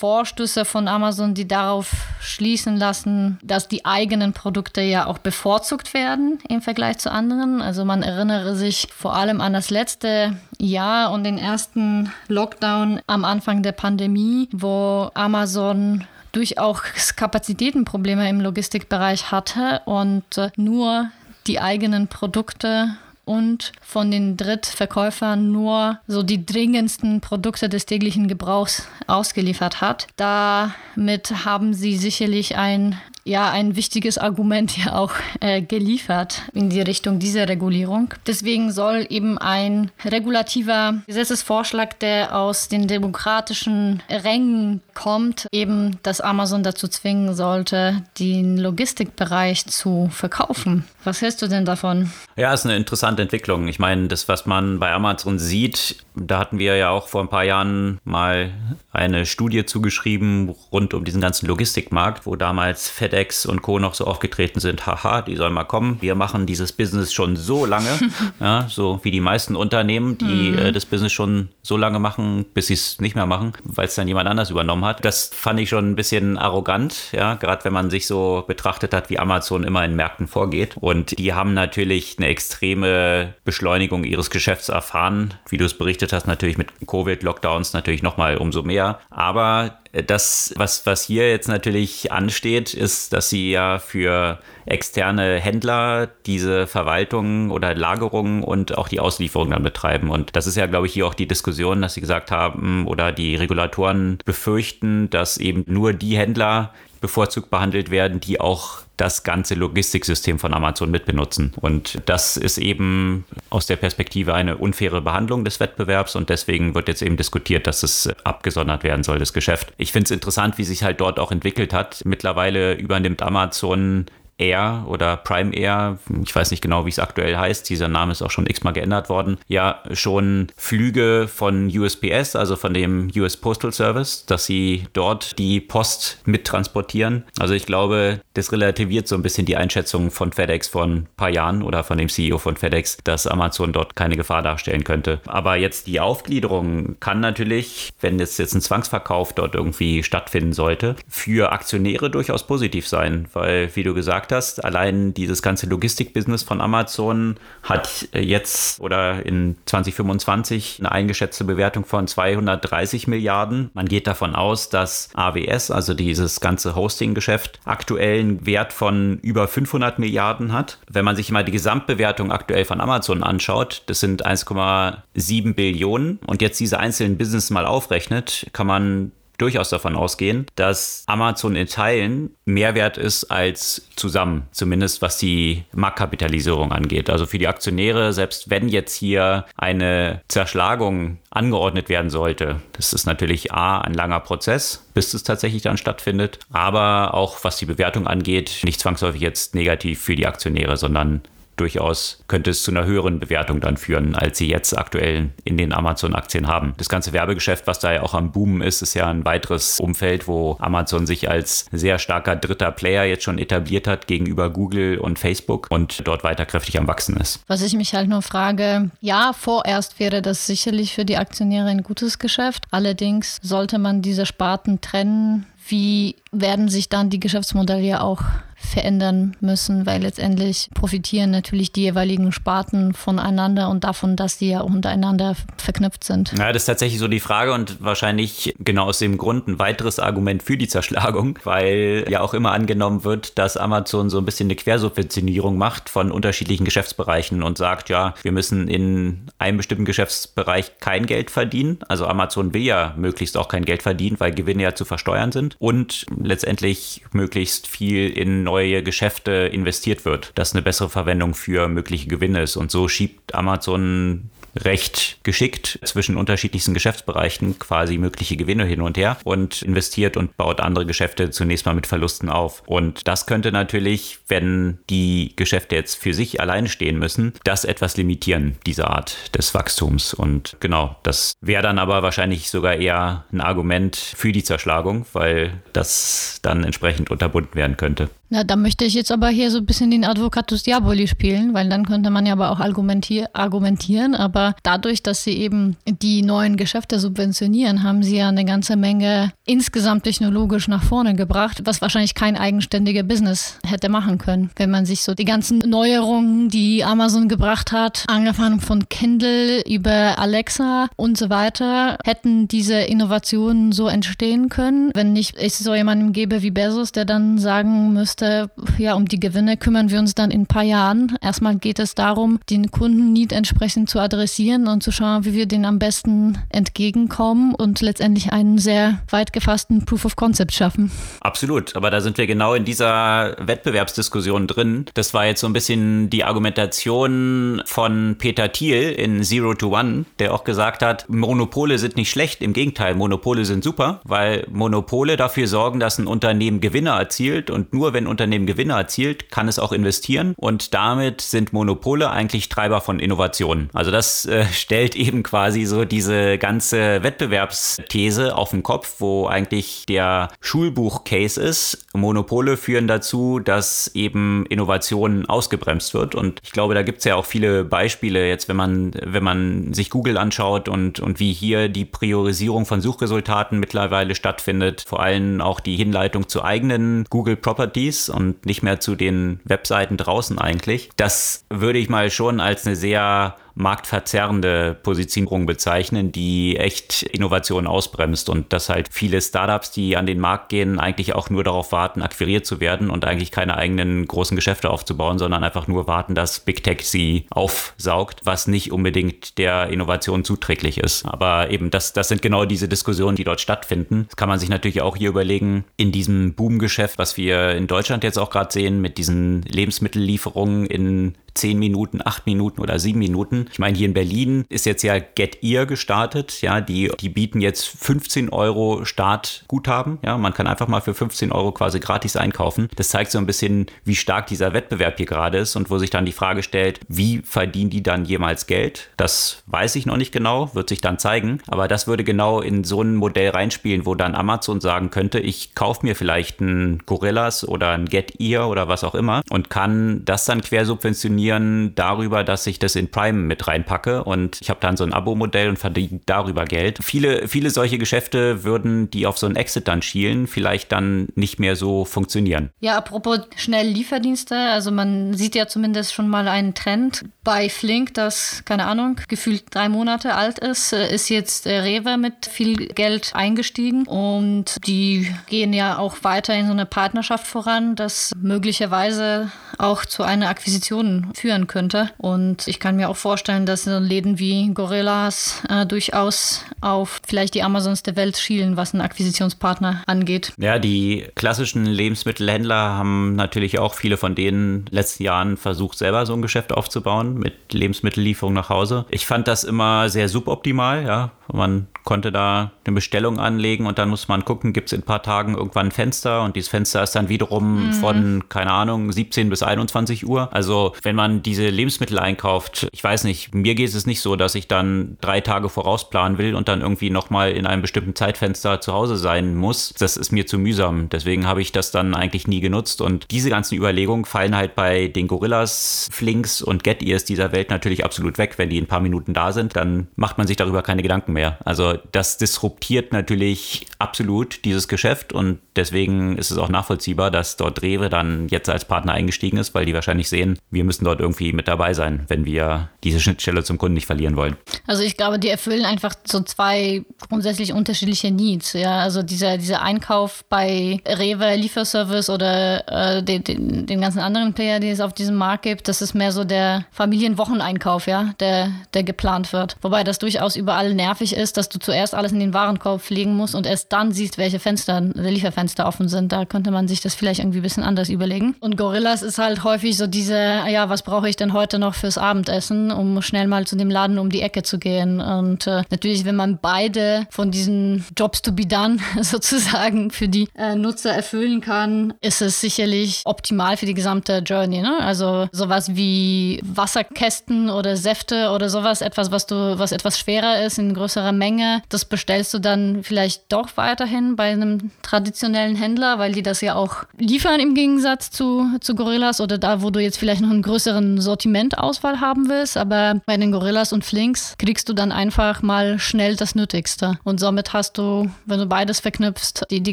Vorstöße von Amazon, die darauf schließen lassen, dass die eigenen Produkte ja auch bevorzugt werden im Vergleich zu anderen. Also man erinnere sich vor allem an das letzte Jahr und den ersten Lockdown am Anfang der Pandemie, wo Amazon durchaus Kapazitätenprobleme im Logistikbereich hatte und nur die eigenen Produkte und von den Drittverkäufern nur so die dringendsten Produkte des täglichen Gebrauchs ausgeliefert hat. Damit haben sie sicherlich ein ja ein wichtiges Argument ja auch äh, geliefert in die Richtung dieser Regulierung. Deswegen soll eben ein regulativer Gesetzesvorschlag, der aus den demokratischen Rängen kommt, eben das Amazon dazu zwingen sollte, den Logistikbereich zu verkaufen. Was hältst du denn davon? Ja, ist eine interessante Entwicklung. Ich meine, das, was man bei Amazon sieht, da hatten wir ja auch vor ein paar Jahren mal eine Studie zugeschrieben rund um diesen ganzen Logistikmarkt, wo damals FedEx und Co. noch so aufgetreten sind. Haha, die sollen mal kommen. Wir machen dieses Business schon so lange, ja, so wie die meisten Unternehmen, die mhm. äh, das Business schon so lange machen, bis sie es nicht mehr machen, weil es dann jemand anders übernommen hat. Das fand ich schon ein bisschen arrogant, ja, gerade wenn man sich so betrachtet hat, wie Amazon immer in Märkten vorgeht. Und die haben natürlich eine extreme Beschleunigung ihres Geschäfts erfahren, wie du es berichtet beobachtet hast, natürlich mit Covid-Lockdowns natürlich nochmal umso mehr. Aber das, was, was hier jetzt natürlich ansteht, ist, dass sie ja für externe Händler diese Verwaltung oder Lagerung und auch die Auslieferung dann betreiben. Und das ist ja, glaube ich, hier auch die Diskussion, dass sie gesagt haben oder die Regulatoren befürchten, dass eben nur die Händler bevorzugt behandelt werden, die auch das ganze Logistiksystem von Amazon mitbenutzen. Und das ist eben aus der Perspektive eine unfaire Behandlung des Wettbewerbs und deswegen wird jetzt eben diskutiert, dass es abgesondert werden soll, das Geschäft. Ich finde es interessant, wie sich halt dort auch entwickelt hat. Mittlerweile übernimmt Amazon Air oder Prime Air, ich weiß nicht genau, wie es aktuell heißt, dieser Name ist auch schon x-mal geändert worden, ja schon Flüge von USPS, also von dem US Postal Service, dass sie dort die Post mittransportieren. Also ich glaube, das relativiert so ein bisschen die Einschätzung von FedEx vor ein paar Jahren oder von dem CEO von FedEx, dass Amazon dort keine Gefahr darstellen könnte. Aber jetzt die Aufgliederung kann natürlich, wenn jetzt, jetzt ein Zwangsverkauf dort irgendwie stattfinden sollte, für Aktionäre durchaus positiv sein, weil, wie du gesagt gesagt hast, allein dieses ganze Logistikbusiness von Amazon hat jetzt oder in 2025 eine eingeschätzte Bewertung von 230 Milliarden. Man geht davon aus, dass AWS, also dieses ganze Hosting-Geschäft, aktuell einen Wert von über 500 Milliarden hat. Wenn man sich mal die Gesamtbewertung aktuell von Amazon anschaut, das sind 1,7 Billionen und jetzt diese einzelnen Business mal aufrechnet, kann man durchaus davon ausgehen, dass Amazon in Teilen mehr wert ist als zusammen, zumindest was die Marktkapitalisierung angeht. Also für die Aktionäre, selbst wenn jetzt hier eine Zerschlagung angeordnet werden sollte, das ist natürlich A, ein langer Prozess, bis es tatsächlich dann stattfindet, aber auch was die Bewertung angeht, nicht zwangsläufig jetzt negativ für die Aktionäre, sondern durchaus könnte es zu einer höheren Bewertung dann führen, als sie jetzt aktuell in den Amazon-Aktien haben. Das ganze Werbegeschäft, was da ja auch am Boomen ist, ist ja ein weiteres Umfeld, wo Amazon sich als sehr starker dritter Player jetzt schon etabliert hat gegenüber Google und Facebook und dort weiter kräftig am Wachsen ist. Was ich mich halt nur frage, ja, vorerst wäre das sicherlich für die Aktionäre ein gutes Geschäft. Allerdings sollte man diese Sparten trennen. Wie werden sich dann die Geschäftsmodelle auch verändern müssen, weil letztendlich profitieren natürlich die jeweiligen Sparten voneinander und davon, dass die ja untereinander verknüpft sind. Ja, das ist tatsächlich so die Frage und wahrscheinlich genau aus dem Grund ein weiteres Argument für die Zerschlagung, weil ja auch immer angenommen wird, dass Amazon so ein bisschen eine Quersubventionierung macht von unterschiedlichen Geschäftsbereichen und sagt, ja, wir müssen in einem bestimmten Geschäftsbereich kein Geld verdienen. Also Amazon will ja möglichst auch kein Geld verdienen, weil Gewinne ja zu versteuern sind und letztendlich möglichst viel in neue Geschäfte investiert wird, dass eine bessere Verwendung für mögliche Gewinne ist. Und so schiebt Amazon recht geschickt zwischen unterschiedlichsten Geschäftsbereichen quasi mögliche Gewinne hin und her und investiert und baut andere Geschäfte zunächst mal mit Verlusten auf. Und das könnte natürlich, wenn die Geschäfte jetzt für sich alleine stehen müssen, das etwas limitieren, diese Art des Wachstums. Und genau, das wäre dann aber wahrscheinlich sogar eher ein Argument für die Zerschlagung, weil das dann entsprechend unterbunden werden könnte. Na, da möchte ich jetzt aber hier so ein bisschen den Advocatus Diaboli spielen, weil dann könnte man ja aber auch argumentier argumentieren. Aber dadurch, dass sie eben die neuen Geschäfte subventionieren, haben sie ja eine ganze Menge insgesamt technologisch nach vorne gebracht, was wahrscheinlich kein eigenständiger Business hätte machen können. Wenn man sich so die ganzen Neuerungen, die Amazon gebracht hat, angefangen von Kindle über Alexa und so weiter, hätten diese Innovationen so entstehen können, wenn nicht es so jemanden gäbe wie Bezos, der dann sagen müsste, heißt, ja, um die Gewinne kümmern wir uns dann in ein paar Jahren. Erstmal geht es darum, den Kundenneed entsprechend zu adressieren und zu schauen, wie wir den am besten entgegenkommen und letztendlich einen sehr weit gefassten Proof of Concept schaffen. Absolut, aber da sind wir genau in dieser Wettbewerbsdiskussion drin. Das war jetzt so ein bisschen die Argumentation von Peter Thiel in Zero to One, der auch gesagt hat, Monopole sind nicht schlecht, im Gegenteil, Monopole sind super, weil Monopole dafür sorgen, dass ein Unternehmen Gewinne erzielt und nur wenn Unternehmen Gewinne erzielt, kann es auch investieren und damit sind Monopole eigentlich Treiber von Innovationen. Also das äh, stellt eben quasi so diese ganze Wettbewerbsthese auf den Kopf, wo eigentlich der Schulbuch-Case ist. Monopole führen dazu, dass eben Innovationen ausgebremst wird und ich glaube, da gibt es ja auch viele Beispiele jetzt, wenn man, wenn man sich Google anschaut und, und wie hier die Priorisierung von Suchresultaten mittlerweile stattfindet, vor allem auch die Hinleitung zu eigenen Google Properties und nicht mehr zu den Webseiten draußen eigentlich. Das würde ich mal schon als eine sehr marktverzerrende Positionierung bezeichnen, die echt Innovationen ausbremst und dass halt viele Startups, die an den Markt gehen, eigentlich auch nur darauf warten, akquiriert zu werden und eigentlich keine eigenen großen Geschäfte aufzubauen, sondern einfach nur warten, dass Big Tech sie aufsaugt, was nicht unbedingt der Innovation zuträglich ist. Aber eben das, das sind genau diese Diskussionen, die dort stattfinden. Das kann man sich natürlich auch hier überlegen, in diesem Boomgeschäft, was wir in Deutschland jetzt auch gerade sehen, mit diesen Lebensmittellieferungen in zehn Minuten, acht Minuten oder sieben Minuten. Ich meine, hier in Berlin ist jetzt ja Get Ear gestartet. Ja, die, die bieten jetzt 15 Euro Startguthaben. Ja, man kann einfach mal für 15 Euro quasi gratis einkaufen. Das zeigt so ein bisschen, wie stark dieser Wettbewerb hier gerade ist und wo sich dann die Frage stellt, wie verdienen die dann jemals Geld? Das weiß ich noch nicht genau, wird sich dann zeigen. Aber das würde genau in so ein Modell reinspielen, wo dann Amazon sagen könnte, ich kaufe mir vielleicht ein Gorillas oder ein Get Ear oder was auch immer und kann das dann quersubventionieren funktionieren darüber, dass ich das in Prime mit reinpacke und ich habe dann so ein Abo-Modell und verdiene darüber Geld. Viele, viele solche Geschäfte würden, die auf so ein Exit dann schielen, vielleicht dann nicht mehr so funktionieren. Ja, apropos schnell Lieferdienste, also man sieht ja zumindest schon mal einen Trend bei Flink, das, keine Ahnung, gefühlt drei Monate alt ist, äh, ist jetzt äh, Rewe mit viel Geld eingestiegen und die gehen ja auch weiter in so eine Partnerschaft voran, das möglicherweise auch zu einer Akquisition führen könnte. Und ich kann mir auch vorstellen, dass so Läden wie Gorillas äh, durchaus auf vielleicht die Amazons der Welt schielen, was einen Akquisitionspartner angeht. Ja, die klassischen Lebensmittelhändler haben natürlich auch viele von denen in den letzten Jahren versucht, selber so ein Geschäft aufzubauen mit Lebensmittellieferung nach Hause. Ich fand das immer sehr suboptimal, ja. Man konnte da eine Bestellung anlegen und dann muss man gucken, gibt es in ein paar Tagen irgendwann ein Fenster und dieses Fenster ist dann wiederum mhm. von, keine Ahnung, 17 bis 21 Uhr. Also wenn man diese Lebensmittel einkauft, ich weiß nicht, mir geht es nicht so, dass ich dann drei Tage vorausplanen will und dann irgendwie nochmal in einem bestimmten Zeitfenster zu Hause sein muss. Das ist mir zu mühsam. Deswegen habe ich das dann eigentlich nie genutzt und diese ganzen Überlegungen fallen halt bei den Gorillas, Flinks und Get Ears dieser Welt natürlich absolut weg. Wenn die in ein paar Minuten da sind, dann macht man sich darüber keine Gedanken mehr. Also das disruptiert natürlich absolut dieses Geschäft und deswegen ist es auch nachvollziehbar, dass dort Rewe dann jetzt als Partner eingestiegen ist, weil die wahrscheinlich sehen, wir müssen dort irgendwie mit dabei sein, wenn wir diese Schnittstelle zum Kunden nicht verlieren wollen. Also ich glaube, die erfüllen einfach so zwei grundsätzlich unterschiedliche Needs. Ja, also dieser, dieser Einkauf bei Rewe Lieferservice oder äh, den, den, den ganzen anderen Player, die es auf diesem Markt gibt, das ist mehr so der Familienwocheneinkauf, ja, der, der geplant wird. Wobei das durchaus überall nervig ist, dass du zuerst alles in den Warenkorb legen musst und erst dann siehst, welche Fenster, Lieferfenster offen sind. Da könnte man sich das vielleicht irgendwie ein bisschen anders überlegen. Und Gorillas ist halt häufig so diese, ja, was brauche ich denn heute noch fürs Abendessen, um schnell mal zu dem Laden um die Ecke zu gehen. Und äh, natürlich, wenn man beide von diesen Jobs to be done sozusagen für die äh, Nutzer erfüllen kann, ist es sicherlich optimal für die gesamte Journey. Ne? Also sowas wie Wasserkästen oder Säfte oder sowas, etwas, was du, was etwas schwerer ist in größerer Menge, das bestellst du dann vielleicht doch weiterhin bei einem traditionellen Händler, weil die das ja auch liefern im Gegensatz zu, zu Gorillas oder da, wo du jetzt vielleicht noch einen größeren Sortimentauswahl haben willst. Aber bei den Gorillas und Flinks kriegst du dann einfach mal schnell das Nötigste. Und somit hast du, wenn du beides verknüpfst, die, die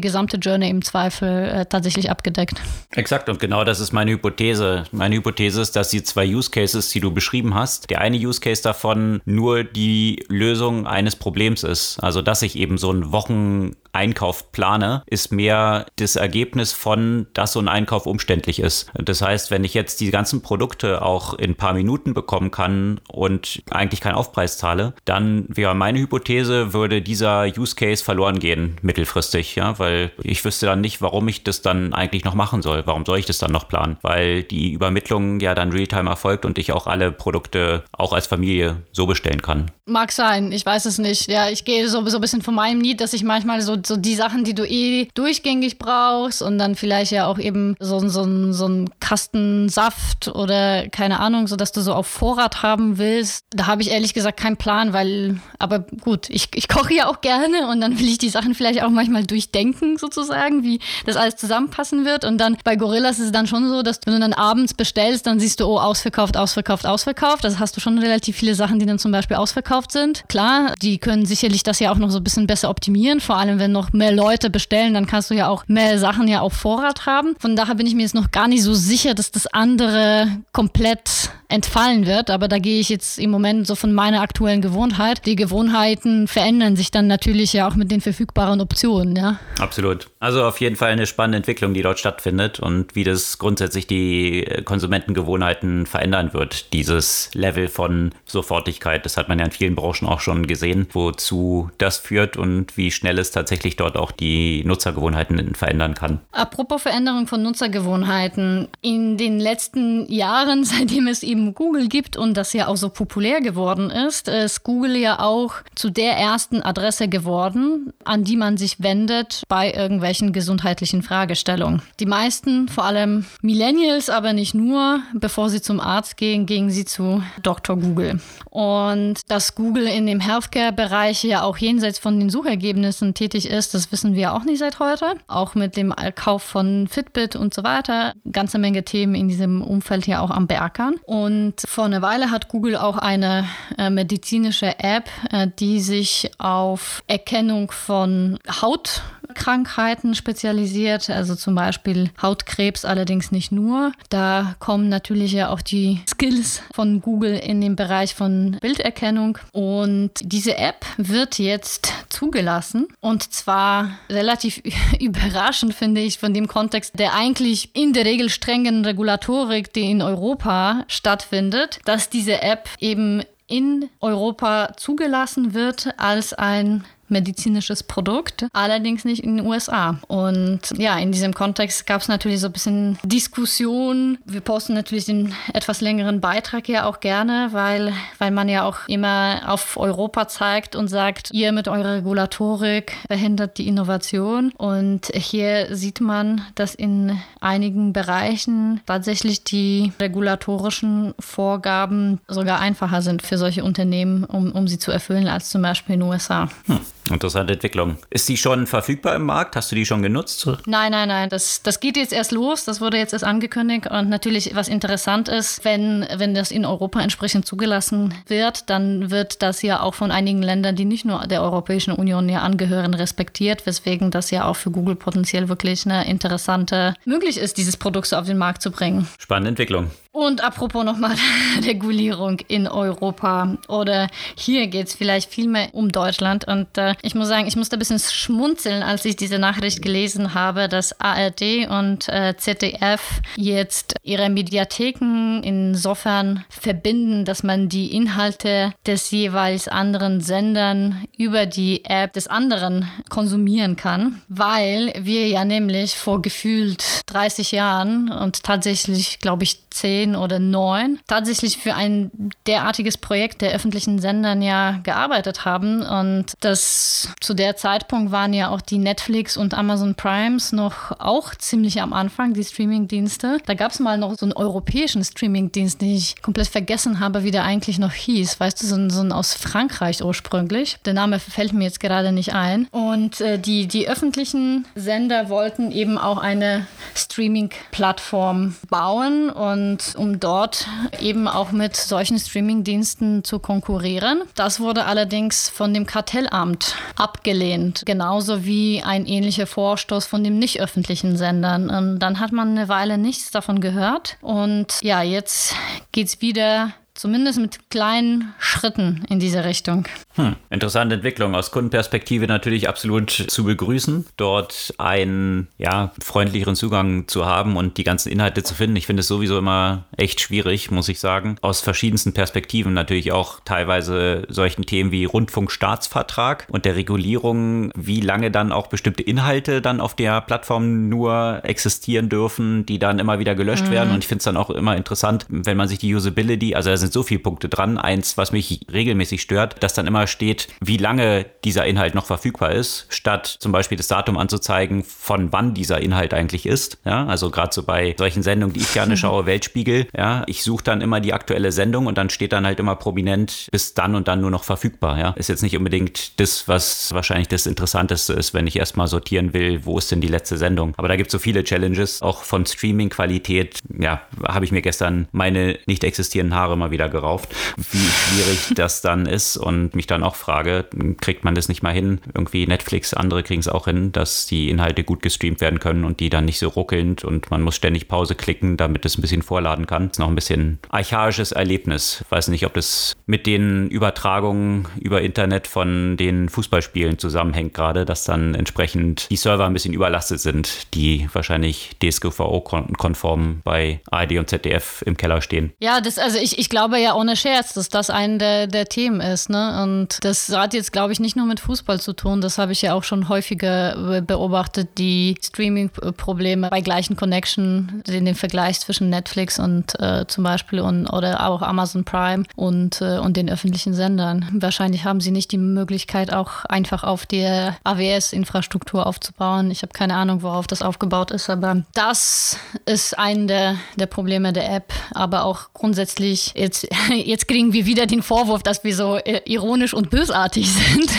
gesamte Journey im Zweifel äh, tatsächlich abgedeckt. Exakt, und genau das ist meine Hypothese. Meine Hypothese ist, dass die zwei Use Cases, die du beschrieben hast, der eine Use Case davon nur die Lösung eines Problems ist. Also, dass ich eben so einen Wocheneinkauf plane, ist mehr das Ergebnis von, dass so ein Einkauf umständlich ist. Das heißt, wenn ich jetzt die ganzen Produkte auch in ein paar Minuten bekommen kann und eigentlich keinen Aufpreis zahle, dann wäre meine Hypothese, würde dieser Use Case verloren gehen mittelfristig, ja, weil ich wüsste dann nicht, warum ich das dann eigentlich noch machen soll. Warum soll ich das dann noch planen? Weil die Übermittlung ja dann Realtime erfolgt und ich auch alle Produkte auch als Familie so bestellen kann. Mag sein, ich weiß es nicht. Ja, ich gehe so, so ein bisschen von meinem Need, dass ich manchmal so, so die Sachen, die du eh durchgängig brauchst und dann vielleicht ja auch eben so, so, so ein Kasten Saft oder keine Ahnung, so dass du so auf Vorrat haben willst. Da habe ich ehrlich gesagt keinen Plan, weil, aber gut, ich, ich koche ja auch gerne und dann will ich die Sachen vielleicht auch manchmal durchdenken, sozusagen, wie das alles zusammenpassen wird. Und dann bei Gorillas ist es dann schon so, dass wenn du dann abends bestellst, dann siehst du, oh, ausverkauft, ausverkauft, ausverkauft. Das hast du schon relativ viele Sachen, die dann zum Beispiel ausverkauft sind. Klar, die können sicherlich das ja auch noch so ein bisschen besser optimieren, vor allem wenn noch mehr Leute bestellen, dann kannst du ja auch mehr Sachen ja auf Vorrat haben. Von daher bin ich mir jetzt noch gar nicht so sicher, dass das andere komplett entfallen wird. Aber da gehe ich jetzt im Moment so von meiner aktuellen Gewohnheit. Die Gewohnheiten verändern sich dann natürlich ja auch mit den verfügbaren Optionen, ja. Absolut. Also auf jeden Fall eine spannende Entwicklung, die dort stattfindet und wie das grundsätzlich die Konsumentengewohnheiten verändern wird. Dieses Level von Sofortigkeit, das hat man ja in vielen Branchen auch schon gesehen, wozu das führt und wie schnell es tatsächlich dort auch die Nutzergewohnheiten verändern kann. Apropos Veränderung von Nutzergewohnheiten. In den letzten Jahren, seitdem es eben Google gibt und das ja auch so populär geworden ist, ist Google ja auch zu der ersten Adresse geworden, an die man sich wendet bei irgendwelchen gesundheitlichen Fragestellungen. Die meisten, vor allem Millennials, aber nicht nur, bevor sie zum Arzt gehen, gehen sie zu Dr. Google. Und dass Google in dem Healthcare-Bereich ja auch jenseits von den Suchergebnissen tätig ist, das wissen wir auch nicht seit heute. Auch mit dem Kauf von Fitbit und so weiter. Ganze Menge Themen in diesem Umfeld hier auch am Beackern. Und vor einer Weile hat Google auch eine äh, medizinische App, äh, die sich auf Erkennung von Haut Krankheiten spezialisiert, also zum Beispiel Hautkrebs allerdings nicht nur. Da kommen natürlich ja auch die Skills von Google in den Bereich von Bilderkennung und diese App wird jetzt zugelassen und zwar relativ überraschend finde ich von dem Kontext der eigentlich in der Regel strengen Regulatorik, die in Europa stattfindet, dass diese App eben in Europa zugelassen wird als ein medizinisches Produkt, allerdings nicht in den USA. Und ja, in diesem Kontext gab es natürlich so ein bisschen Diskussion. Wir posten natürlich den etwas längeren Beitrag ja auch gerne, weil, weil man ja auch immer auf Europa zeigt und sagt, ihr mit eurer Regulatorik verhindert die Innovation. Und hier sieht man, dass in einigen Bereichen tatsächlich die regulatorischen Vorgaben sogar einfacher sind für solche Unternehmen, um, um sie zu erfüllen, als zum Beispiel in den USA. Hm. Interessante Entwicklung. Ist die schon verfügbar im Markt? Hast du die schon genutzt? Nein, nein, nein. Das, das geht jetzt erst los. Das wurde jetzt erst angekündigt. Und natürlich, was interessant ist, wenn, wenn das in Europa entsprechend zugelassen wird, dann wird das ja auch von einigen Ländern, die nicht nur der Europäischen Union ja angehören, respektiert, weswegen das ja auch für Google potenziell wirklich eine interessante möglich ist, dieses Produkt so auf den Markt zu bringen. Spannende Entwicklung. Und apropos nochmal Regulierung in Europa oder hier geht es vielleicht viel mehr um Deutschland. Und äh, ich muss sagen, ich musste ein bisschen schmunzeln, als ich diese Nachricht gelesen habe, dass ARD und äh, ZDF jetzt ihre Mediatheken insofern verbinden, dass man die Inhalte des jeweils anderen Sendern über die App des anderen konsumieren kann, weil wir ja nämlich vor gefühlt 30 Jahren und tatsächlich, glaube ich, 10 zehn oder neun tatsächlich für ein derartiges Projekt der öffentlichen Sendern ja gearbeitet haben. Und das zu der Zeitpunkt waren ja auch die Netflix und Amazon Primes noch auch ziemlich am Anfang, die Streaming-Dienste. Da gab es mal noch so einen europäischen Streaming-Dienst, den ich komplett vergessen habe, wie der eigentlich noch hieß. Weißt du, so ein, so ein aus Frankreich ursprünglich. Der Name fällt mir jetzt gerade nicht ein. Und äh, die, die öffentlichen Sender wollten eben auch eine Streaming-Plattform bauen und um dort eben auch mit solchen Streamingdiensten zu konkurrieren. Das wurde allerdings von dem Kartellamt abgelehnt, genauso wie ein ähnlicher Vorstoß von den nicht öffentlichen Sendern. Und dann hat man eine Weile nichts davon gehört und ja, jetzt geht es wieder zumindest mit kleinen Schritten in diese Richtung. Hm, interessante Entwicklung. Aus Kundenperspektive natürlich absolut zu begrüßen, dort einen ja, freundlicheren Zugang zu haben und die ganzen Inhalte zu finden. Ich finde es sowieso immer echt schwierig, muss ich sagen. Aus verschiedensten Perspektiven natürlich auch teilweise solchen Themen wie Rundfunkstaatsvertrag und der Regulierung, wie lange dann auch bestimmte Inhalte dann auf der Plattform nur existieren dürfen, die dann immer wieder gelöscht mhm. werden. Und ich finde es dann auch immer interessant, wenn man sich die Usability, also da sind so viele Punkte dran. Eins, was mich regelmäßig stört, dass dann immer steht, wie lange dieser Inhalt noch verfügbar ist, statt zum Beispiel das Datum anzuzeigen, von wann dieser Inhalt eigentlich ist. Ja, also gerade so bei solchen Sendungen, die ich gerne schaue, Weltspiegel, ja, ich suche dann immer die aktuelle Sendung und dann steht dann halt immer prominent bis dann und dann nur noch verfügbar. Ja, ist jetzt nicht unbedingt das, was wahrscheinlich das Interessanteste ist, wenn ich erstmal sortieren will, wo ist denn die letzte Sendung. Aber da gibt es so viele Challenges, auch von Streaming-Qualität. Ja, habe ich mir gestern meine nicht existierenden Haare mal wieder gerauft, wie schwierig das dann ist und mich dann dann auch frage, kriegt man das nicht mal hin? Irgendwie Netflix, andere kriegen es auch hin, dass die Inhalte gut gestreamt werden können und die dann nicht so ruckelnd und man muss ständig Pause klicken, damit es ein bisschen vorladen kann. Das ist noch ein bisschen archaisches Erlebnis. Weiß nicht, ob das mit den Übertragungen über Internet von den Fußballspielen zusammenhängt gerade, dass dann entsprechend die Server ein bisschen überlastet sind, die wahrscheinlich DSGVO-konform bei ARD und ZDF im Keller stehen. Ja, das, also ich, ich glaube ja ohne Scherz, dass das ein der, der Themen ist. Ne? Und das hat jetzt, glaube ich, nicht nur mit Fußball zu tun. Das habe ich ja auch schon häufiger beobachtet, die Streaming-Probleme bei gleichen Connection, den, den Vergleich zwischen Netflix und äh, zum Beispiel und, oder auch Amazon Prime und, äh, und den öffentlichen Sendern. Wahrscheinlich haben sie nicht die Möglichkeit, auch einfach auf der AWS-Infrastruktur aufzubauen. Ich habe keine Ahnung, worauf das aufgebaut ist, aber das ist ein der, der Probleme der App. Aber auch grundsätzlich, jetzt, jetzt kriegen wir wieder den Vorwurf, dass wir so äh, ironisch und bösartig sind.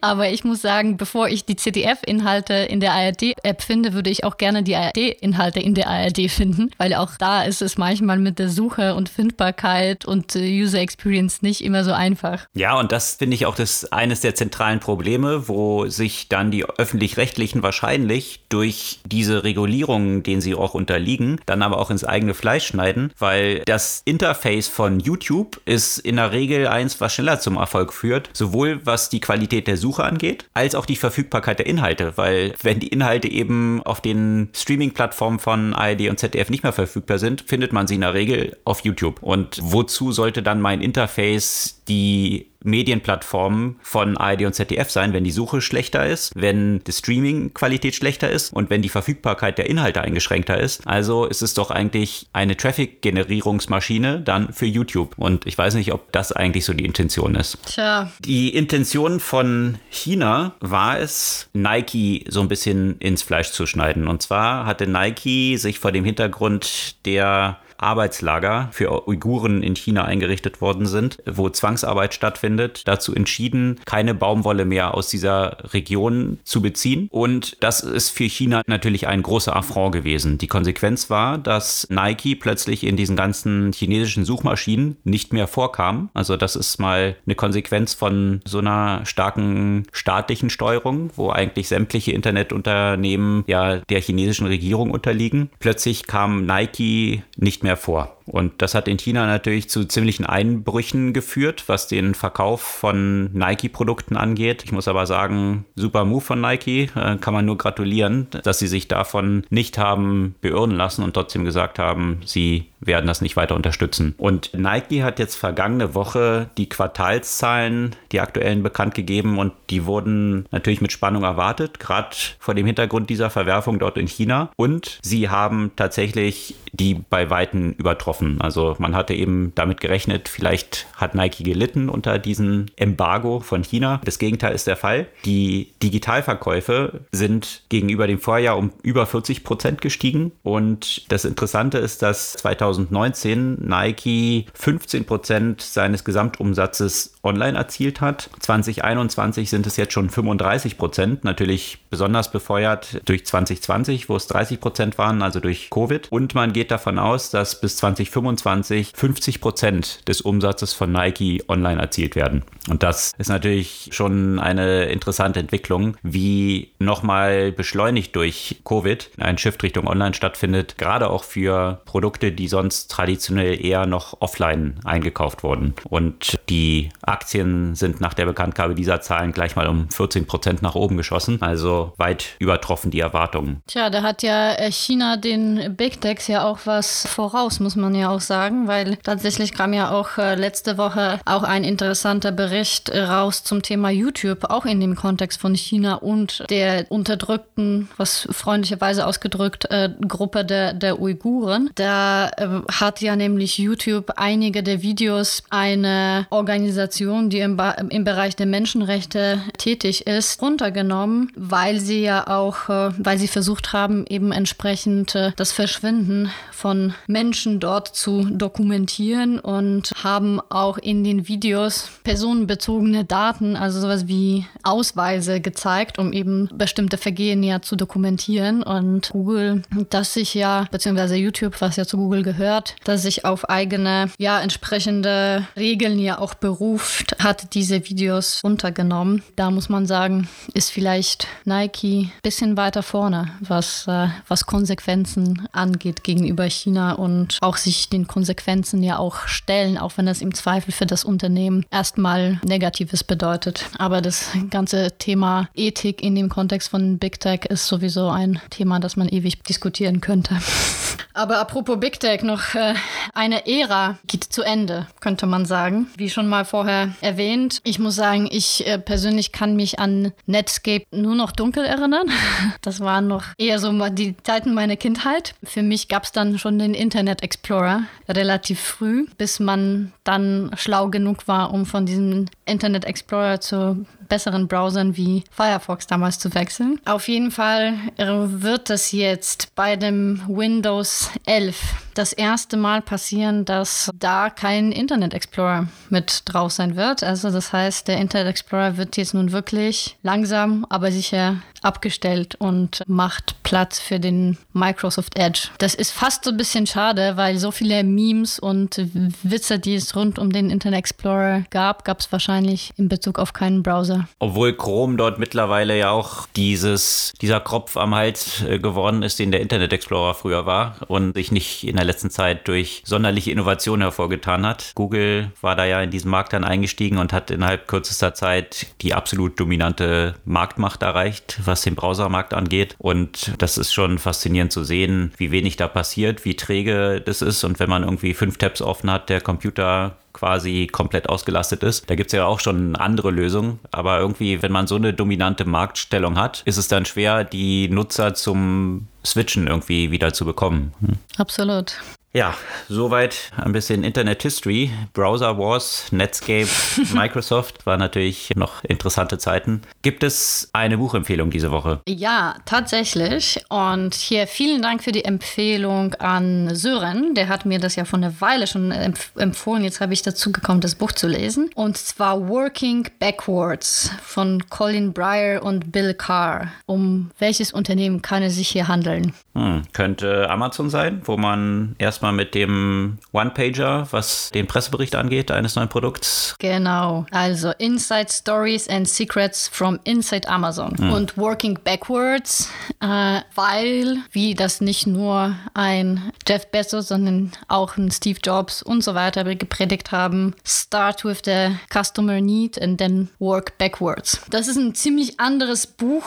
aber ich muss sagen, bevor ich die CDF-Inhalte in der ARD-App finde, würde ich auch gerne die ARD-Inhalte in der ARD finden, weil auch da ist es manchmal mit der Suche und Findbarkeit und äh, User Experience nicht immer so einfach. Ja, und das finde ich auch das eines der zentralen Probleme, wo sich dann die öffentlich-rechtlichen wahrscheinlich durch diese Regulierungen, denen sie auch unterliegen, dann aber auch ins eigene Fleisch schneiden, weil das Interface von YouTube ist in der Regel eins, was schneller zum Erfolg führt, sowohl was die Qualität der Suche angeht, als auch die Verfügbarkeit der Inhalte, weil wenn die Inhalte eben auf den Streaming-Plattformen von ARD und ZDF nicht mehr verfügbar sind, findet man sie in der Regel auf YouTube. Und wozu sollte dann mein Interface die Medienplattformen von ARD und ZDF sein, wenn die Suche schlechter ist, wenn die Streaming-Qualität schlechter ist und wenn die Verfügbarkeit der Inhalte eingeschränkter ist. Also ist es doch eigentlich eine Traffic-Generierungsmaschine dann für YouTube. Und ich weiß nicht, ob das eigentlich so die Intention ist. Tja. Die Intention von China war es, Nike so ein bisschen ins Fleisch zu schneiden. Und zwar hatte Nike sich vor dem Hintergrund der Arbeitslager für Uiguren in China eingerichtet worden sind, wo Zwangsarbeit stattfindet, dazu entschieden, keine Baumwolle mehr aus dieser Region zu beziehen. Und das ist für China natürlich ein großer Affront gewesen. Die Konsequenz war, dass Nike plötzlich in diesen ganzen chinesischen Suchmaschinen nicht mehr vorkam. Also das ist mal eine Konsequenz von so einer starken staatlichen Steuerung, wo eigentlich sämtliche Internetunternehmen ja der chinesischen Regierung unterliegen. Plötzlich kam Nike nicht mehr mehr vor. Und das hat in China natürlich zu ziemlichen Einbrüchen geführt, was den Verkauf von Nike-Produkten angeht. Ich muss aber sagen, super Move von Nike. Äh, kann man nur gratulieren, dass sie sich davon nicht haben beirren lassen und trotzdem gesagt haben, sie werden das nicht weiter unterstützen. Und Nike hat jetzt vergangene Woche die Quartalszahlen, die aktuellen, bekannt gegeben und die wurden natürlich mit Spannung erwartet, gerade vor dem Hintergrund dieser Verwerfung dort in China. Und sie haben tatsächlich die bei Weitem übertroffen. Also man hatte eben damit gerechnet, vielleicht hat Nike gelitten unter diesem Embargo von China. Das Gegenteil ist der Fall. Die Digitalverkäufe sind gegenüber dem Vorjahr um über 40 Prozent gestiegen. Und das Interessante ist, dass 2019 Nike 15 Prozent seines Gesamtumsatzes online erzielt hat. 2021 sind es jetzt schon 35 Prozent, natürlich besonders befeuert durch 2020, wo es 30 Prozent waren, also durch Covid. Und man geht davon aus, dass bis 2025 50 Prozent des Umsatzes von Nike online erzielt werden. Und das ist natürlich schon eine interessante Entwicklung, wie nochmal beschleunigt durch Covid ein Shift Richtung Online stattfindet, gerade auch für Produkte, die sonst traditionell eher noch offline eingekauft wurden. Und die Aktien sind nach der Bekanntgabe dieser Zahlen gleich mal um 14 Prozent nach oben geschossen, also weit übertroffen die Erwartungen. Tja, da hat ja äh, China den Big Techs ja auch was voraus, muss man ja auch sagen, weil tatsächlich kam ja auch äh, letzte Woche auch ein interessanter Bericht äh, raus zum Thema YouTube, auch in dem Kontext von China und der unterdrückten, was freundlicherweise ausgedrückt, Gruppe der, der Uiguren. Da hat ja nämlich YouTube einige der Videos eine Organisation Organisation, die im, im Bereich der Menschenrechte tätig ist, runtergenommen, weil sie ja auch, äh, weil sie versucht haben, eben entsprechend äh, das Verschwinden von Menschen dort zu dokumentieren und haben auch in den Videos personenbezogene Daten, also sowas wie Ausweise gezeigt, um eben bestimmte Vergehen ja zu dokumentieren. Und Google, das sich ja, beziehungsweise YouTube, was ja zu Google gehört, dass sich auf eigene, ja, entsprechende Regeln ja auch beruft Microsoft hat diese Videos untergenommen. Da muss man sagen, ist vielleicht Nike ein bisschen weiter vorne, was, äh, was Konsequenzen angeht gegenüber China und auch sich den Konsequenzen ja auch stellen, auch wenn das im Zweifel für das Unternehmen erstmal Negatives bedeutet. Aber das ganze Thema Ethik in dem Kontext von Big Tech ist sowieso ein Thema, das man ewig diskutieren könnte. Aber apropos Big Tech, noch äh, eine Ära geht zu Ende, könnte man sagen. Wie schon mal vorher erwähnt. Ich muss sagen, ich äh, persönlich kann mich an Netscape nur noch dunkel erinnern. Das waren noch eher so die Zeiten meiner Kindheit. Für mich gab es dann schon den Internet Explorer relativ früh, bis man dann schlau genug war, um von diesem Internet Explorer zu besseren Browsern wie Firefox damals zu wechseln. Auf jeden Fall äh, wird das jetzt bei dem Windows 11 das erste Mal passieren, dass da kein Internet Explorer mit drauf sein wird. Also das heißt, der Internet Explorer wird jetzt nun wirklich langsam, aber sicher abgestellt und macht Platz für den Microsoft Edge. Das ist fast so ein bisschen schade, weil so viele Memes und Witze, die es rund um den Internet Explorer gab, gab es wahrscheinlich in Bezug auf keinen Browser. Obwohl Chrome dort mittlerweile ja auch dieses, dieser Kropf am Hals äh, geworden ist, den der Internet Explorer früher war und sich nicht in der letzten Zeit durch sonderliche Innovationen hervorgetan hat. Google war da ja in diesen Markt dann eingestiegen und hat innerhalb kürzester Zeit die absolut dominante Marktmacht erreicht, was den Browsermarkt angeht. Und das ist schon faszinierend zu sehen, wie wenig da passiert, wie träge das ist. Und wenn man irgendwie fünf Tabs offen hat, der Computer quasi komplett ausgelastet ist. Da gibt es ja auch schon andere Lösungen, aber irgendwie, wenn man so eine dominante Marktstellung hat, ist es dann schwer, die Nutzer zum Switchen irgendwie wieder zu bekommen. Hm. Absolut. Ja, soweit ein bisschen Internet History. Browser Wars, Netscape, Microsoft war natürlich noch interessante Zeiten. Gibt es eine Buchempfehlung diese Woche? Ja, tatsächlich. Und hier vielen Dank für die Empfehlung an Sören. Der hat mir das ja von einer Weile schon empf empfohlen. Jetzt habe ich dazu gekommen, das Buch zu lesen. Und zwar Working Backwards von Colin Breyer und Bill Carr. Um welches Unternehmen kann es sich hier handeln? Hm, könnte Amazon sein, wo man erstmal mit dem One-Pager, was den Pressebericht angeht, eines neuen Produkts. Genau, also Inside Stories and Secrets from Inside Amazon hm. und Working Backwards, äh, weil, wie das nicht nur ein Jeff Bezos, sondern auch ein Steve Jobs und so weiter gepredigt haben, start with the customer need and then work backwards. Das ist ein ziemlich anderes Buch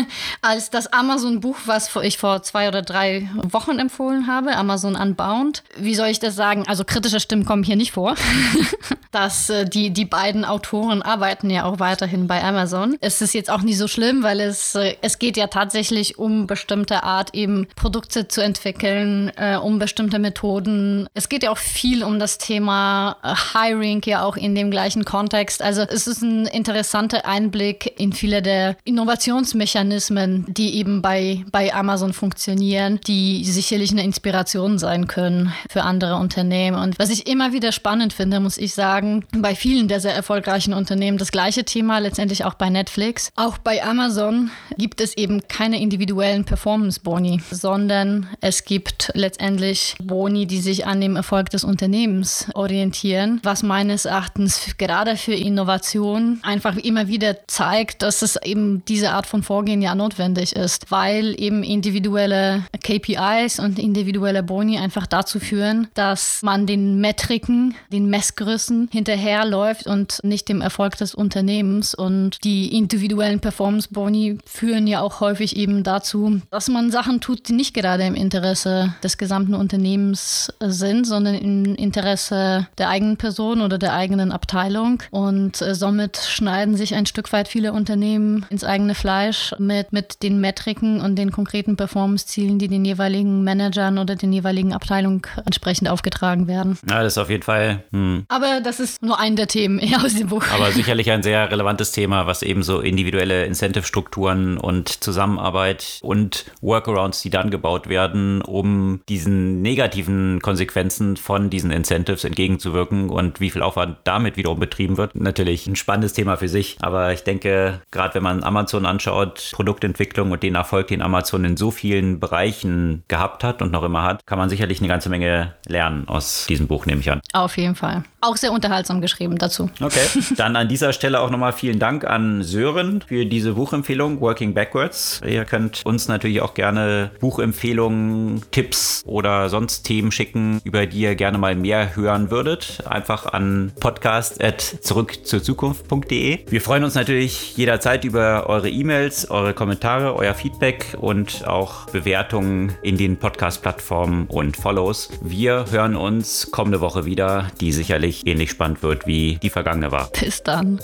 als das Amazon-Buch, was ich vor zwei oder drei Wochen empfohlen habe, Amazon Unbound. Wie soll ich das sagen? Also kritische Stimmen kommen hier nicht vor. dass äh, die, die beiden Autoren arbeiten ja auch weiterhin bei Amazon. Es ist jetzt auch nicht so schlimm, weil es, äh, es geht ja tatsächlich um bestimmte Art eben Produkte zu entwickeln, äh, um bestimmte Methoden. Es geht ja auch viel um das Thema äh, Hiring ja auch in dem gleichen Kontext. Also es ist ein interessanter Einblick in viele der Innovationsmechanismen, die eben bei, bei Amazon funktionieren, die sicherlich eine Inspiration sein können für andere Unternehmen. Und was ich immer wieder spannend finde, muss ich sagen, bei vielen der sehr erfolgreichen Unternehmen das gleiche Thema, letztendlich auch bei Netflix. Auch bei Amazon gibt es eben keine individuellen Performance-Boni, sondern es gibt letztendlich Boni, die sich an dem Erfolg des Unternehmens orientieren, was meines Erachtens gerade für Innovation einfach immer wieder zeigt, dass es eben diese Art von Vorgehen ja notwendig ist, weil eben individuelle KPIs und individuelle Boni einfach dazu führen, dass man den Metriken, den Messgrößen hinterherläuft und nicht dem Erfolg des Unternehmens. Und die individuellen Performance-Boni führen ja auch häufig eben dazu, dass man Sachen tut, die nicht gerade im Interesse des gesamten Unternehmens sind, sondern im Interesse der eigenen Person oder der eigenen Abteilung. Und äh, somit schneiden sich ein Stück weit viele Unternehmen ins eigene Fleisch mit, mit den Metriken und den konkreten Performance-Zielen Zielen, die den jeweiligen Managern oder den jeweiligen Abteilungen entsprechend aufgetragen werden. Ja, das ist auf jeden Fall. Hm. Aber das ist nur ein der Themen aus dem Buch. Aber sicherlich ein sehr relevantes Thema, was eben so individuelle Incentive-Strukturen und Zusammenarbeit und Workarounds, die dann gebaut werden, um diesen negativen Konsequenzen von diesen Incentives entgegenzuwirken und wie viel Aufwand damit wiederum betrieben wird. Natürlich ein spannendes Thema für sich. Aber ich denke, gerade wenn man Amazon anschaut, Produktentwicklung und den Erfolg, den Amazon in so vielen Bereichen gehabt hat und noch immer hat, kann man sicherlich eine ganze Menge lernen aus diesem Buch, nehme ich an. Auf jeden Fall. Auch sehr unterhaltsam geschrieben dazu. Okay. Dann an dieser Stelle auch nochmal vielen Dank an Sören für diese Buchempfehlung, Working Backwards. Ihr könnt uns natürlich auch gerne Buchempfehlungen, Tipps oder sonst Themen schicken, über die ihr gerne mal mehr hören würdet. Einfach an podcast.zurückzurzukunft.de. Wir freuen uns natürlich jederzeit über eure E-Mails, eure Kommentare, euer Feedback und auch Bewertungen in den Podcast-Plattformen und Follows. Wir hören uns kommende Woche wieder, die sicherlich ähnlich spannend wird wie die vergangene war. Bis dann.